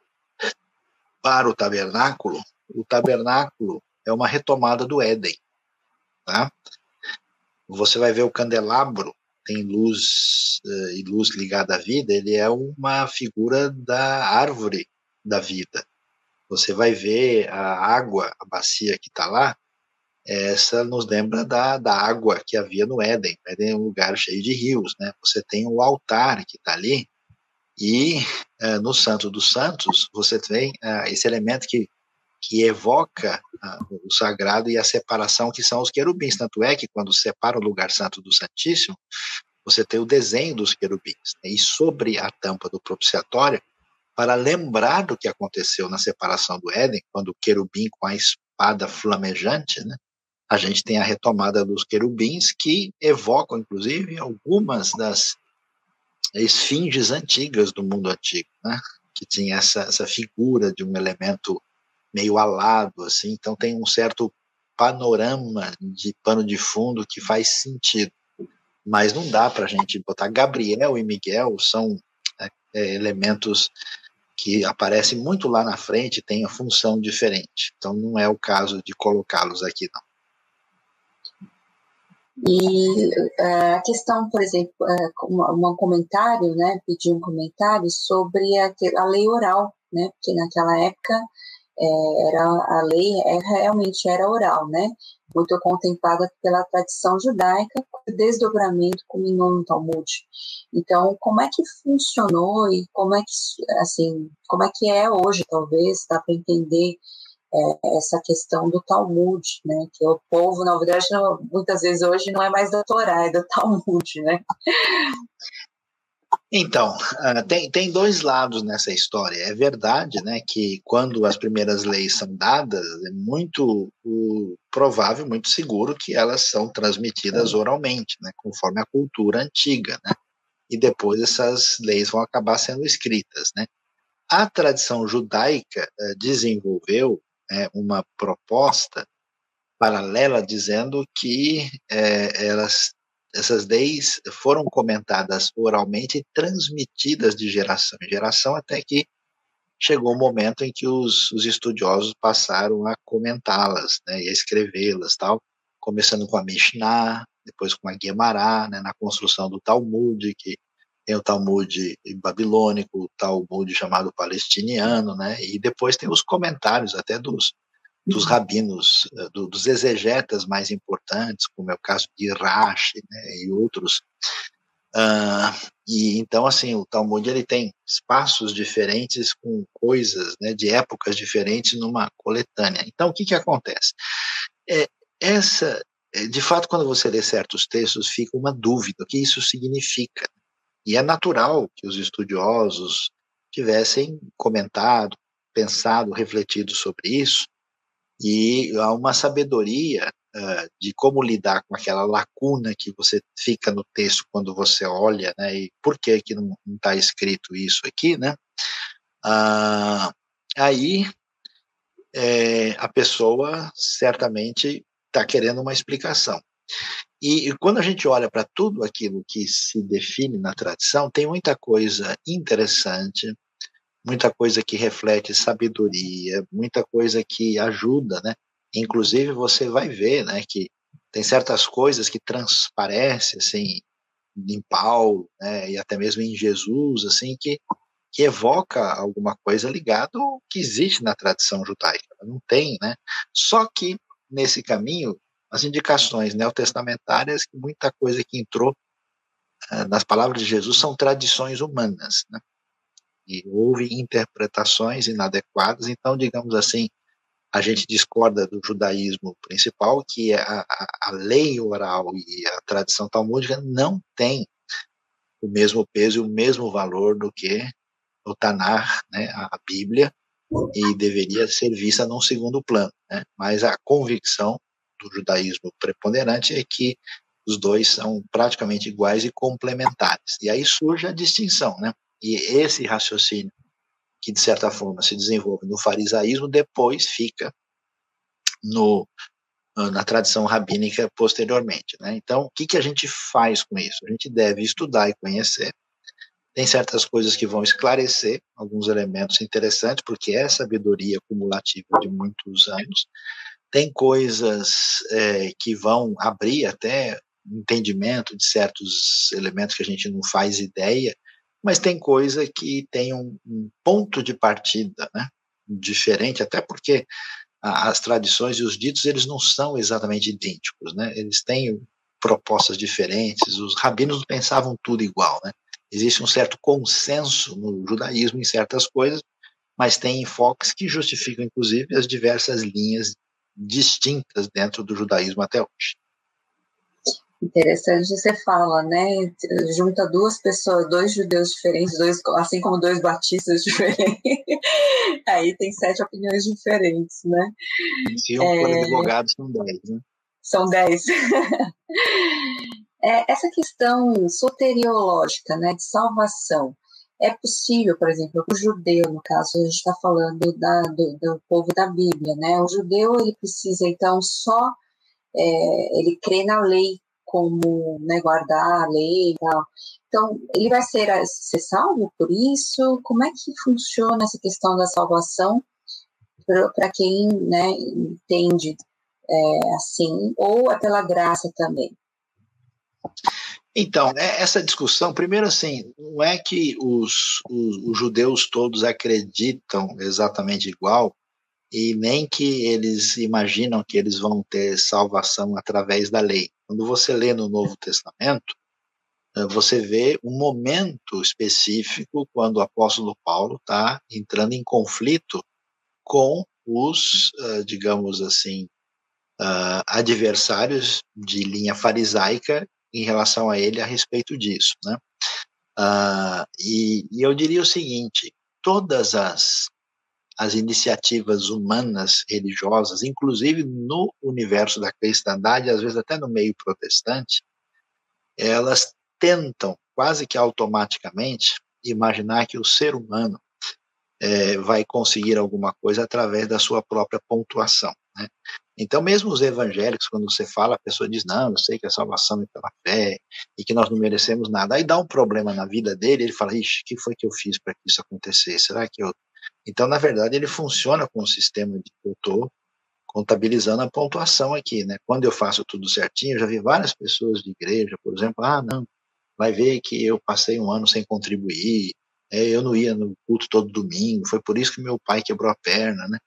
para o tabernáculo, o tabernáculo é uma retomada do Éden. Tá? Você vai ver o candelabro, tem luz uh, e luz ligada à vida, ele é uma figura da árvore da vida. Você vai ver a água, a bacia que está lá, essa nos lembra da, da água que havia no Éden. O Éden é um lugar cheio de rios, né? Você tem o altar que está ali, e uh, no Santo dos Santos você tem uh, esse elemento que, que evoca uh, o sagrado e a separação, que são os querubins. Tanto é que quando separa o lugar santo do Santíssimo, você tem o desenho dos querubins. Né? E sobre a tampa do propiciatório, para lembrar do que aconteceu na separação do Éden, quando o querubim com a espada flamejante, né, a gente tem a retomada dos querubins, que evocam, inclusive, algumas das esfinges antigas do mundo antigo, né? que tinha essa, essa figura de um elemento meio alado, assim, então tem um certo panorama de pano de fundo que faz sentido. Mas não dá para a gente botar Gabriel e Miguel são é, é, elementos que aparecem muito lá na frente têm a função diferente. Então não é o caso de colocá-los aqui, não. E uh, a questão, por exemplo, uh, um comentário, né, pedir um comentário sobre a, a lei oral, né, porque naquela época é, era a lei é, realmente era oral, né, muito contemplada pela tradição judaica, o desdobramento culminou no Talmud. Então, como é que funcionou e como é que, assim, como é que é hoje, talvez, dá para entender é, essa questão do Talmud, né? Que o povo, na verdade, não, muitas vezes hoje não é mais da Torá, é do Talmud, né? Então, uh, tem, tem dois lados nessa história. É verdade né, que quando as primeiras leis são dadas, é muito provável, muito seguro que elas são transmitidas oralmente, né, conforme a cultura antiga. Né, e depois essas leis vão acabar sendo escritas. Né. A tradição judaica uh, desenvolveu é, uma proposta paralela dizendo que é, elas, essas leis foram comentadas oralmente e transmitidas de geração em geração até que chegou o momento em que os, os estudiosos passaram a comentá-las né, e a escrevê-las, tal, começando com a Mishnah, depois com a Guemará, né, na construção do Talmud, que tem o Talmud babilônico, o Talmud chamado palestiniano, né? E depois tem os comentários até dos, dos uhum. rabinos, eh, do, dos exegetas mais importantes, como é o caso de Rashi, né? E outros. Uh, e então assim o Talmud ele tem espaços diferentes com coisas né, de épocas diferentes numa coletânea. Então o que que acontece? É, essa é, de fato, quando você lê certos textos, fica uma dúvida: o que isso significa? E é natural que os estudiosos tivessem comentado, pensado, refletido sobre isso, e há uma sabedoria uh, de como lidar com aquela lacuna que você fica no texto quando você olha, né, e por que que não está escrito isso aqui, né? Uh, aí é, a pessoa certamente está querendo uma explicação. E, e quando a gente olha para tudo aquilo que se define na tradição, tem muita coisa interessante, muita coisa que reflete sabedoria, muita coisa que ajuda, né? Inclusive você vai ver, né, que tem certas coisas que transparecem assim em Paulo, né, e até mesmo em Jesus, assim que que evoca alguma coisa ligada ao que existe na tradição judaica. Não tem, né? Só que nesse caminho as indicações neotestamentárias, que muita coisa que entrou uh, nas palavras de Jesus são tradições humanas, né? E houve interpretações inadequadas, então, digamos assim, a gente discorda do judaísmo principal, que é a, a, a lei oral e a tradição talmúdica não tem o mesmo peso e o mesmo valor do que o Tanar, né, a Bíblia, e deveria ser vista num segundo plano. Né? Mas a convicção do judaísmo preponderante é que os dois são praticamente iguais e complementares. E aí surge a distinção, né? E esse raciocínio que de certa forma se desenvolve no farisaísmo depois fica no na tradição rabínica posteriormente, né? Então, o que que a gente faz com isso? A gente deve estudar e conhecer. Tem certas coisas que vão esclarecer alguns elementos interessantes, porque é sabedoria acumulativa de muitos anos, tem coisas é, que vão abrir até entendimento de certos elementos que a gente não faz ideia, mas tem coisa que tem um, um ponto de partida né, diferente, até porque as tradições e os ditos eles não são exatamente idênticos, né, eles têm propostas diferentes, os rabinos pensavam tudo igual, né, existe um certo consenso no judaísmo em certas coisas, mas tem enfoques que justificam, inclusive, as diversas linhas distintas dentro do judaísmo até hoje. Interessante você fala, né? Junta duas pessoas, dois judeus diferentes, dois, assim como dois batistas *laughs* diferentes. Aí tem sete opiniões diferentes, né? Se um é... for advogado, são dez, né? São dez. *laughs* é, essa questão soteriológica, né, de salvação, é possível, por exemplo, o judeu, no caso, a gente está falando da, do, do, povo da Bíblia, né? O judeu, ele precisa, então, só, é, ele crê na lei como né, guardar a lei e tal. Então, ele vai ser, ser salvo por isso? Como é que funciona essa questão da salvação para quem né, entende é, assim, ou é pela graça também? Então, é, essa discussão, primeiro assim, não é que os, os, os, judeus todos acreditam exatamente igual, e nem que eles imaginam que eles vão ter salvação através da lei. Quando você lê no Novo *laughs* Testamento, eh, você vê um momento específico quando o apóstolo Paulo está entrando em conflito com os, eh, digamos assim, uh, adversários de linha farisaica em relação a ele a respeito disso, né? Uh, e, e, eu diria o seguinte: todas as as iniciativas humanas religiosas, inclusive no universo da cristandade, às vezes até no meio protestante, elas tentam quase que automaticamente imaginar que o ser humano é, vai conseguir alguma coisa através da sua própria pontuação. Né? Então, mesmo os evangélicos, quando você fala, a pessoa diz: Não, eu sei que a salvação é pela fé e que nós não merecemos nada. Aí dá um problema na vida dele, ele fala: Ixi, o que foi que eu fiz para que isso acontecesse? Será que eu. Então, na verdade, ele funciona com o sistema de eu estou contabilizando a pontuação aqui, né? Quando eu faço tudo certinho, eu já vi várias pessoas de igreja, por exemplo, ah, não, vai ver que eu passei um ano sem contribuir, é, eu não ia no culto todo domingo, foi por isso que meu pai quebrou a perna, né?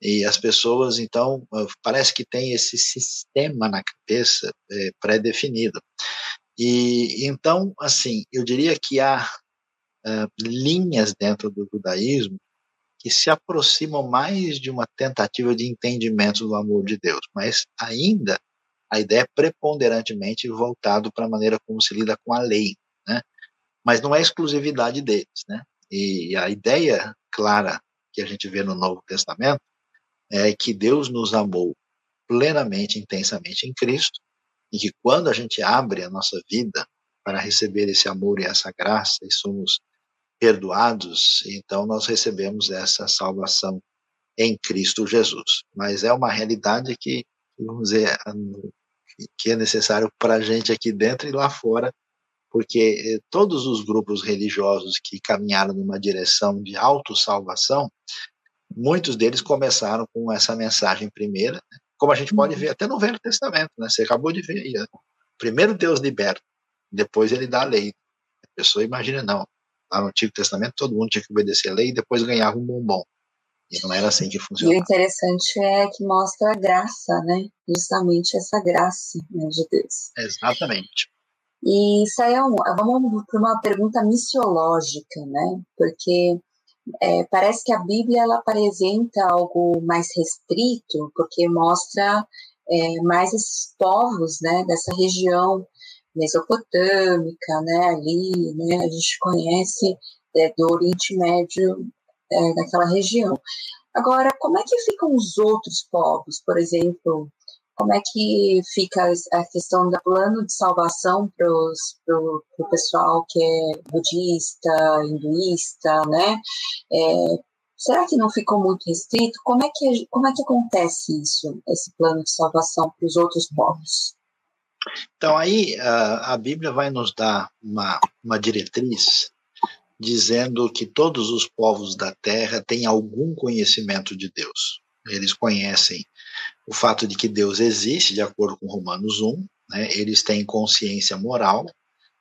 E as pessoas, então, ah, parece que tem esse sistema na cabeça é, pré-definido. E então, assim, eu diria que há uh, linhas dentro do judaísmo que se aproximam mais de uma tentativa de entendimento do amor de Deus, mas ainda a ideia é preponderantemente voltado para a maneira como se lida com a lei, né? Mas não é exclusividade deles, né? E a ideia clara que a gente vê no Novo Testamento é que Deus nos amou plenamente, intensamente em Cristo, e que quando a gente abre a nossa vida para receber esse amor e essa graça e somos perdoados, então nós recebemos essa salvação em Cristo Jesus. Mas é uma realidade que, vamos dizer, que é necessário para a gente aqui dentro e lá fora, porque eh, todos os grupos religiosos que caminharam numa direção de autossalvação, muitos deles começaram com essa mensagem primeira, né? como a gente pode uhum. ver até no Velho Testamento, né? Você acabou de ver aí. Né? Primeiro Deus liberta, depois ele dá a lei. A pessoa imagina, não, lá no Antigo Testamento todo mundo tinha que obedecer a lei e depois ganhava um bombom. E não era assim que funcionava. E o interessante é que mostra a graça, né? Justamente essa graça né, de Deus. Exatamente. E Sayão, vamos para uma pergunta missiológica, né? Porque é, parece que a Bíblia ela apresenta algo mais restrito, porque mostra é, mais esses povos, né, dessa região mesopotâmica, né, ali, né, a gente conhece é, do Oriente Médio, é, daquela região. Agora, como é que ficam os outros povos, por exemplo, como é que fica a questão do plano de salvação para o pessoal que é budista, hinduísta, né? É, será que não ficou muito restrito? Como é que, como é que acontece isso, esse plano de salvação para os outros povos? Então, aí a, a Bíblia vai nos dar uma, uma diretriz dizendo que todos os povos da terra têm algum conhecimento de Deus. Eles conhecem o fato de que Deus existe, de acordo com Romanos 1, né? eles têm consciência moral,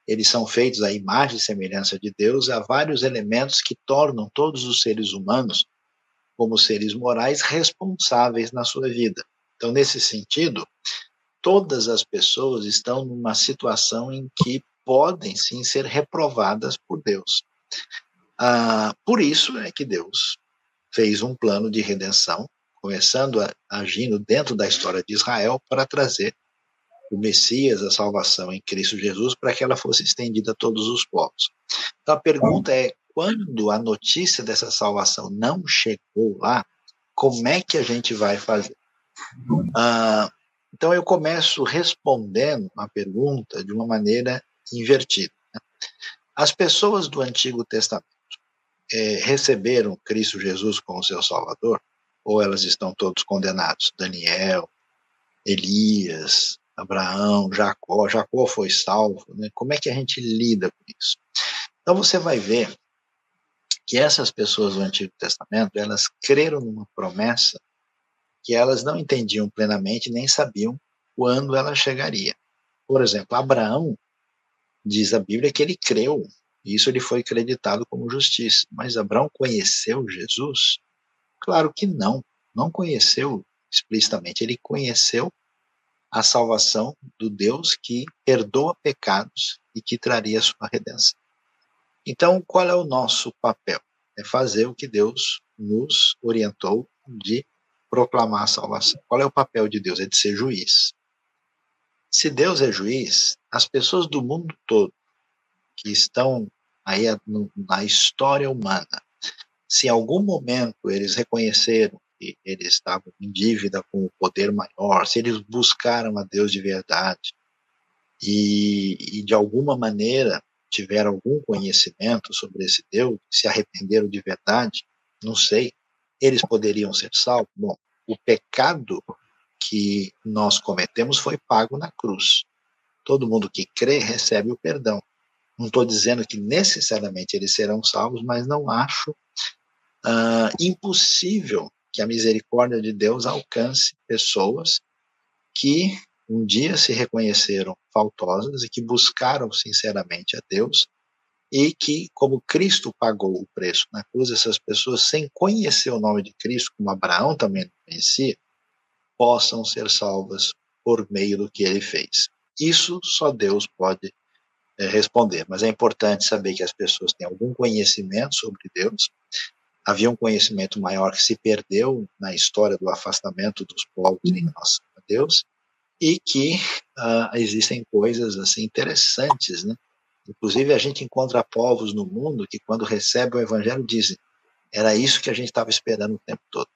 eles são feitos à imagem e semelhança de Deus, há vários elementos que tornam todos os seres humanos, como seres morais, responsáveis na sua vida. Então, nesse sentido, todas as pessoas estão numa situação em que podem sim ser reprovadas por Deus. Ah, por isso é que Deus fez um plano de redenção, começando a, agindo dentro da história de Israel para trazer o Messias, a salvação em Cristo Jesus, para que ela fosse estendida a todos os povos. Então a pergunta é: quando a notícia dessa salvação não chegou lá, como é que a gente vai fazer? Ah, então eu começo respondendo a pergunta de uma maneira invertida. Né? As pessoas do Antigo Testamento é, receberam Cristo Jesus como seu Salvador, ou elas estão todos condenados? Daniel, Elias, Abraão, Jacó, Jacó foi salvo, né? Como é que a gente lida com isso? Então você vai ver que essas pessoas do Antigo Testamento, elas creram numa promessa que elas não entendiam plenamente nem sabiam quando ela chegaria. Por exemplo, Abraão diz a Bíblia que ele creu, e isso lhe foi acreditado como justiça. Mas Abraão conheceu Jesus? Claro que não, não conheceu explicitamente, ele conheceu a salvação do Deus que perdoa pecados e que traria sua redenção. Então, qual é o nosso papel? É fazer o que Deus nos orientou de proclamar a salvação. Qual é o papel de Deus? É de ser juiz. Se Deus é juiz, as pessoas do mundo todo que estão aí na história humana, se em algum momento eles reconheceram que eles estavam em dívida com o poder maior, se eles buscaram a Deus de verdade e, e de alguma maneira tiveram algum conhecimento sobre esse Deus, se arrependeram de verdade, não sei, eles poderiam ser salvos? Bom, o pecado que nós cometemos foi pago na cruz. Todo mundo que crê recebe o perdão. Não estou dizendo que necessariamente eles serão salvos, mas não acho uh, impossível que a misericórdia de Deus alcance pessoas que um dia se reconheceram faltosas e que buscaram sinceramente a Deus e que, como Cristo pagou o preço na cruz, essas pessoas, sem conhecer o nome de Cristo, como Abraão também conhecia, possam ser salvas por meio do que ele fez. Isso só Deus pode é, responder, mas é importante saber que as pessoas têm algum conhecimento sobre Deus. Havia um conhecimento maior que se perdeu na história do afastamento dos povos em uhum. relação a Deus e que uh, existem coisas assim interessantes, né? Inclusive, a gente encontra povos no mundo que, quando recebem o evangelho, dizem: era isso que a gente estava esperando o tempo todo.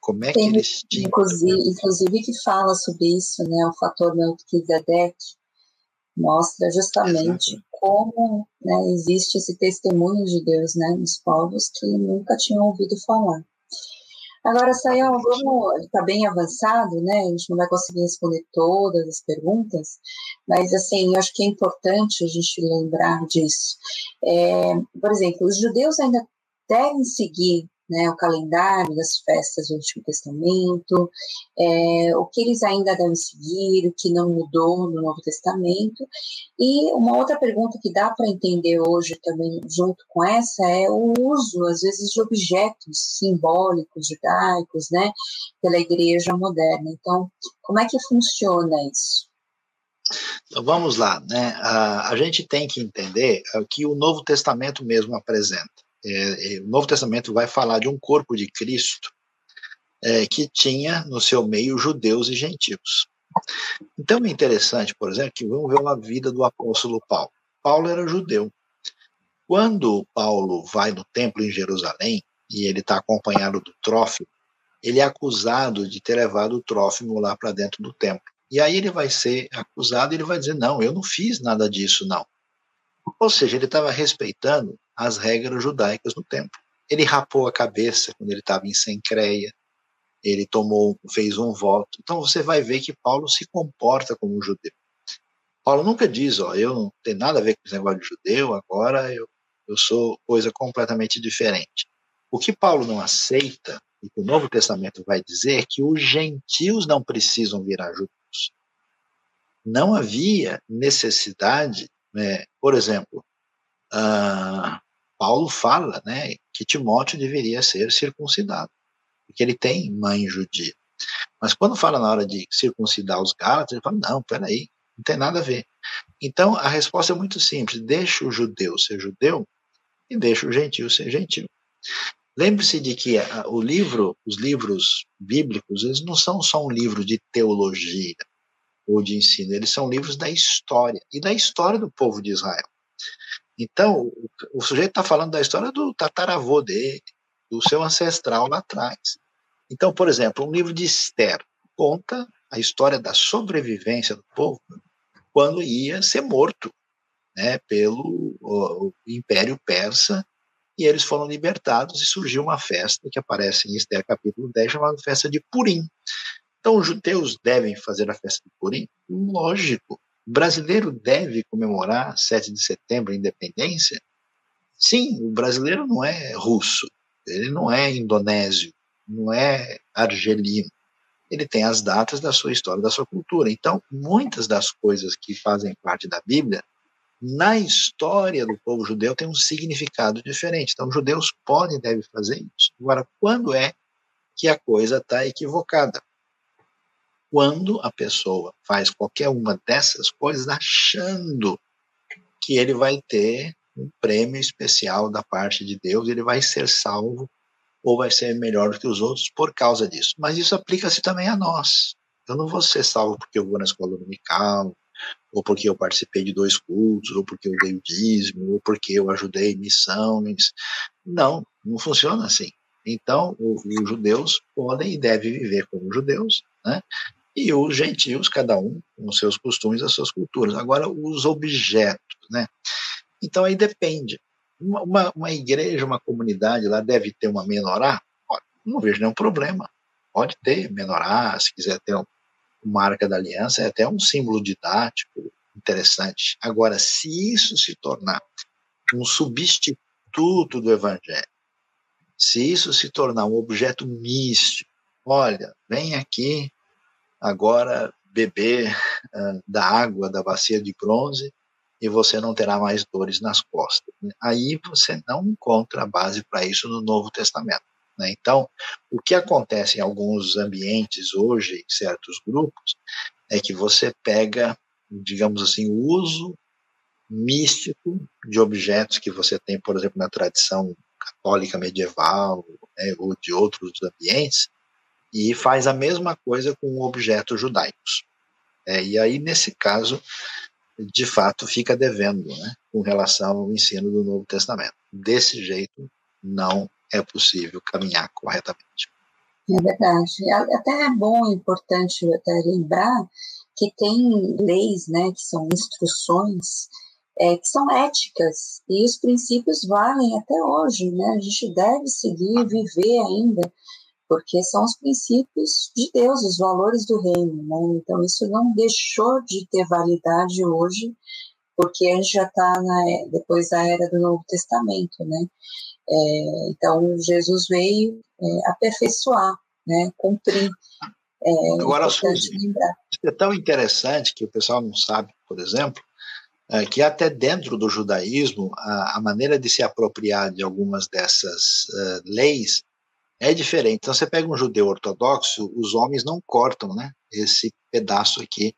Como é Tem, que eles tinham. Inclusive, inclusive, que fala sobre isso, né? O fator Melquisedeque mostra justamente Exato. como né, existe esse testemunho de Deus né, nos povos que nunca tinham ouvido falar. Agora, Sayão, vamos, está bem avançado, né? A gente não vai conseguir responder todas as perguntas, mas, assim, eu acho que é importante a gente lembrar disso. É, por exemplo, os judeus ainda devem seguir né, o calendário das festas do Antigo Testamento, é, o que eles ainda devem seguir, o que não mudou no Novo Testamento. E uma outra pergunta que dá para entender hoje também, junto com essa, é o uso, às vezes, de objetos simbólicos, judaicos, né, pela igreja moderna. Então, como é que funciona isso? Então, vamos lá, né? A, gente tem que entender o que o Novo Testamento mesmo apresenta é, é, o Novo Testamento vai falar de um corpo de Cristo é, que tinha no seu meio judeus e gentios. Então é interessante, por exemplo, que vamos ver a vida do apóstolo Paulo. Paulo era judeu. Quando Paulo vai no templo em Jerusalém, e ele está acompanhado do Trófimo, ele é acusado de ter levado o Trófimo lá para dentro do templo. E aí ele vai ser acusado e ele vai dizer: Não, eu não fiz nada disso, não. Ou seja, ele estava respeitando as regras judaicas no templo. Ele rapou a cabeça quando ele estava em Sencreia, ele tomou, fez um voto. Então você vai ver que Paulo se comporta como um judeu. Paulo nunca diz, ó, eu não tenho nada a ver com esse negócio de judeu, agora eu, eu sou coisa completamente diferente. O que Paulo não aceita, e que o Novo Testamento vai dizer, é que os gentios não precisam virar judeus. Não havia necessidade né? Por exemplo, uh, Paulo fala né, que Timóteo deveria ser circuncidado, porque ele tem mãe judia. Mas quando fala na hora de circuncidar os Gálatas, ele fala: não, peraí, não tem nada a ver. Então a resposta é muito simples: deixa o judeu ser judeu e deixa o gentil ser gentil. Lembre-se de que o livro, os livros bíblicos, eles não são só um livro de teologia ou de ensino, eles são livros da história, e da história do povo de Israel. Então, o, o sujeito está falando da história do tataravô dele, do seu ancestral lá atrás. Então, por exemplo, um livro de Esther conta a história da sobrevivência do povo quando ia ser morto né, pelo o, o Império Persa, e eles foram libertados e surgiu uma festa que aparece em Esther capítulo 10, chamada Festa de Purim. Então, os judeus devem fazer a festa de Purim? Lógico. O brasileiro deve comemorar 7 de setembro, a independência? Sim, o brasileiro não é russo, ele não é indonésio, não é argelino. Ele tem as datas da sua história, da sua cultura. Então, muitas das coisas que fazem parte da Bíblia, na história do povo judeu, tem um significado diferente. Então, os judeus podem e devem fazer isso. Agora, quando é que a coisa está equivocada? Quando a pessoa faz qualquer uma dessas coisas achando que ele vai ter um prêmio especial da parte de Deus, ele vai ser salvo ou vai ser melhor que os outros por causa disso. Mas isso aplica-se também a nós. Eu não vou ser salvo porque eu vou na escola dominical, ou porque eu participei de dois cultos, ou porque eu dei o dízimo, ou porque eu ajudei missões. Não, não funciona assim. Então, os judeus podem e devem viver como judeus, né? E os gentios, cada um com os seus costumes, as suas culturas. Agora, os objetos, né? Então, aí depende. Uma, uma igreja, uma comunidade lá deve ter uma menorá? Não vejo nenhum problema. Pode ter menorá, se quiser ter uma marca da aliança, é até um símbolo didático interessante. Agora, se isso se tornar um substituto do evangelho, se isso se tornar um objeto místico, olha, vem aqui agora beber uh, da água da bacia de bronze e você não terá mais dores nas costas. Né? Aí você não encontra a base para isso no Novo Testamento. Né? Então, o que acontece em alguns ambientes hoje, em certos grupos, é que você pega, digamos assim, o uso místico de objetos que você tem, por exemplo, na tradição católica medieval né, ou de outros ambientes, e faz a mesma coisa com objetos judaicos. É, e aí, nesse caso, de fato fica devendo né, com relação ao ensino do Novo Testamento. Desse jeito, não é possível caminhar corretamente. É verdade. Até é bom, é importante até lembrar que tem leis, né, que são instruções, é, que são éticas, e os princípios valem até hoje, né? A gente deve seguir, viver ainda porque são os princípios de Deus, os valores do reino, né? Então isso não deixou de ter validade hoje, porque a gente já está depois da era do Novo Testamento, né? É, então Jesus veio é, aperfeiçoar, né? Cumprir. É, Agora, Suzy, é tão interessante que o pessoal não sabe, por exemplo, é, que até dentro do judaísmo a, a, maneira de se apropriar de algumas dessas uh, leis é diferente. Então, você pega um judeu ortodoxo, os homens não cortam, né, esse pedaço aqui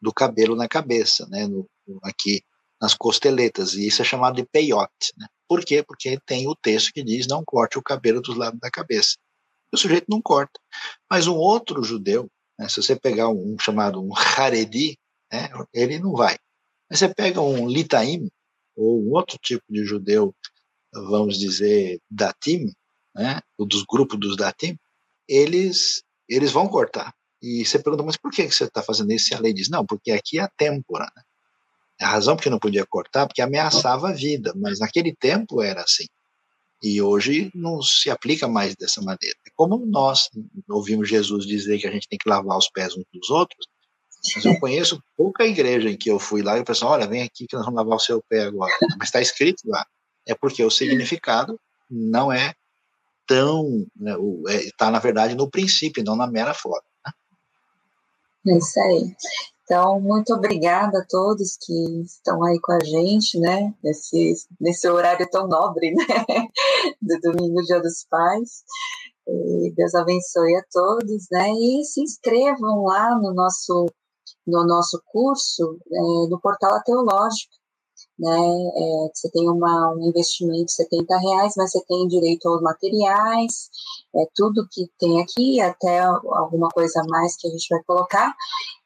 do cabelo na cabeça, né, no, aqui nas costeletas, e isso é chamado de peiote, né? Por quê? Porque tem o texto que diz não corte o cabelo dos lados da cabeça. O sujeito não corta. Mas um outro judeu, né, se você pegar um, um chamado um haredi, né, ele não vai. Mas você pega um litaim, ou um outro tipo de judeu, vamos dizer, datim, né, dos grupos dos datim, eles, eles vão cortar. E você pergunta, mas por que você está fazendo isso? E a lei diz, não, porque aqui é a têmpora. Né? A razão porque não podia cortar, porque ameaçava a vida, mas naquele tempo era assim. E hoje não se aplica mais dessa maneira. É como nós ouvimos Jesus dizer que a gente tem que lavar os pés uns dos outros, mas eu conheço pouca igreja em que eu fui lá e o pessoal, olha, vem aqui que nós vamos lavar o seu pé agora. Mas está escrito lá. É porque o significado não é tão. Né, está, na verdade, no princípio, não na mera forma. Né? É isso aí. Então, muito obrigada a todos que estão aí com a gente, né, nesse, nesse horário tão nobre, *laughs* né, do domingo, Dia dos Pais. E Deus abençoe a todos, né, e se inscrevam lá no nosso, no nosso curso, é, no portal Teológico né? É, você tem uma, um investimento de 70 reais, mas você tem direito aos materiais, é, tudo que tem aqui, até alguma coisa a mais que a gente vai colocar,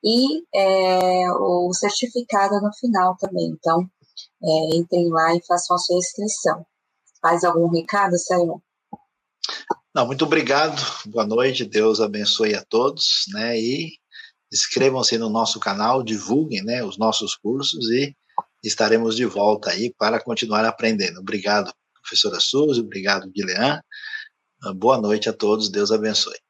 e é, o certificado no final também. Então, é, entrem lá e façam a sua inscrição. Faz algum recado, Simon? Não, muito obrigado, boa noite, Deus abençoe a todos, né, e inscrevam-se no nosso canal, divulguem, né, os nossos cursos e estaremos de volta aí para continuar aprendendo. Obrigado, professora Suzy, obrigado, Guilherme. Boa noite a todos, Deus abençoe.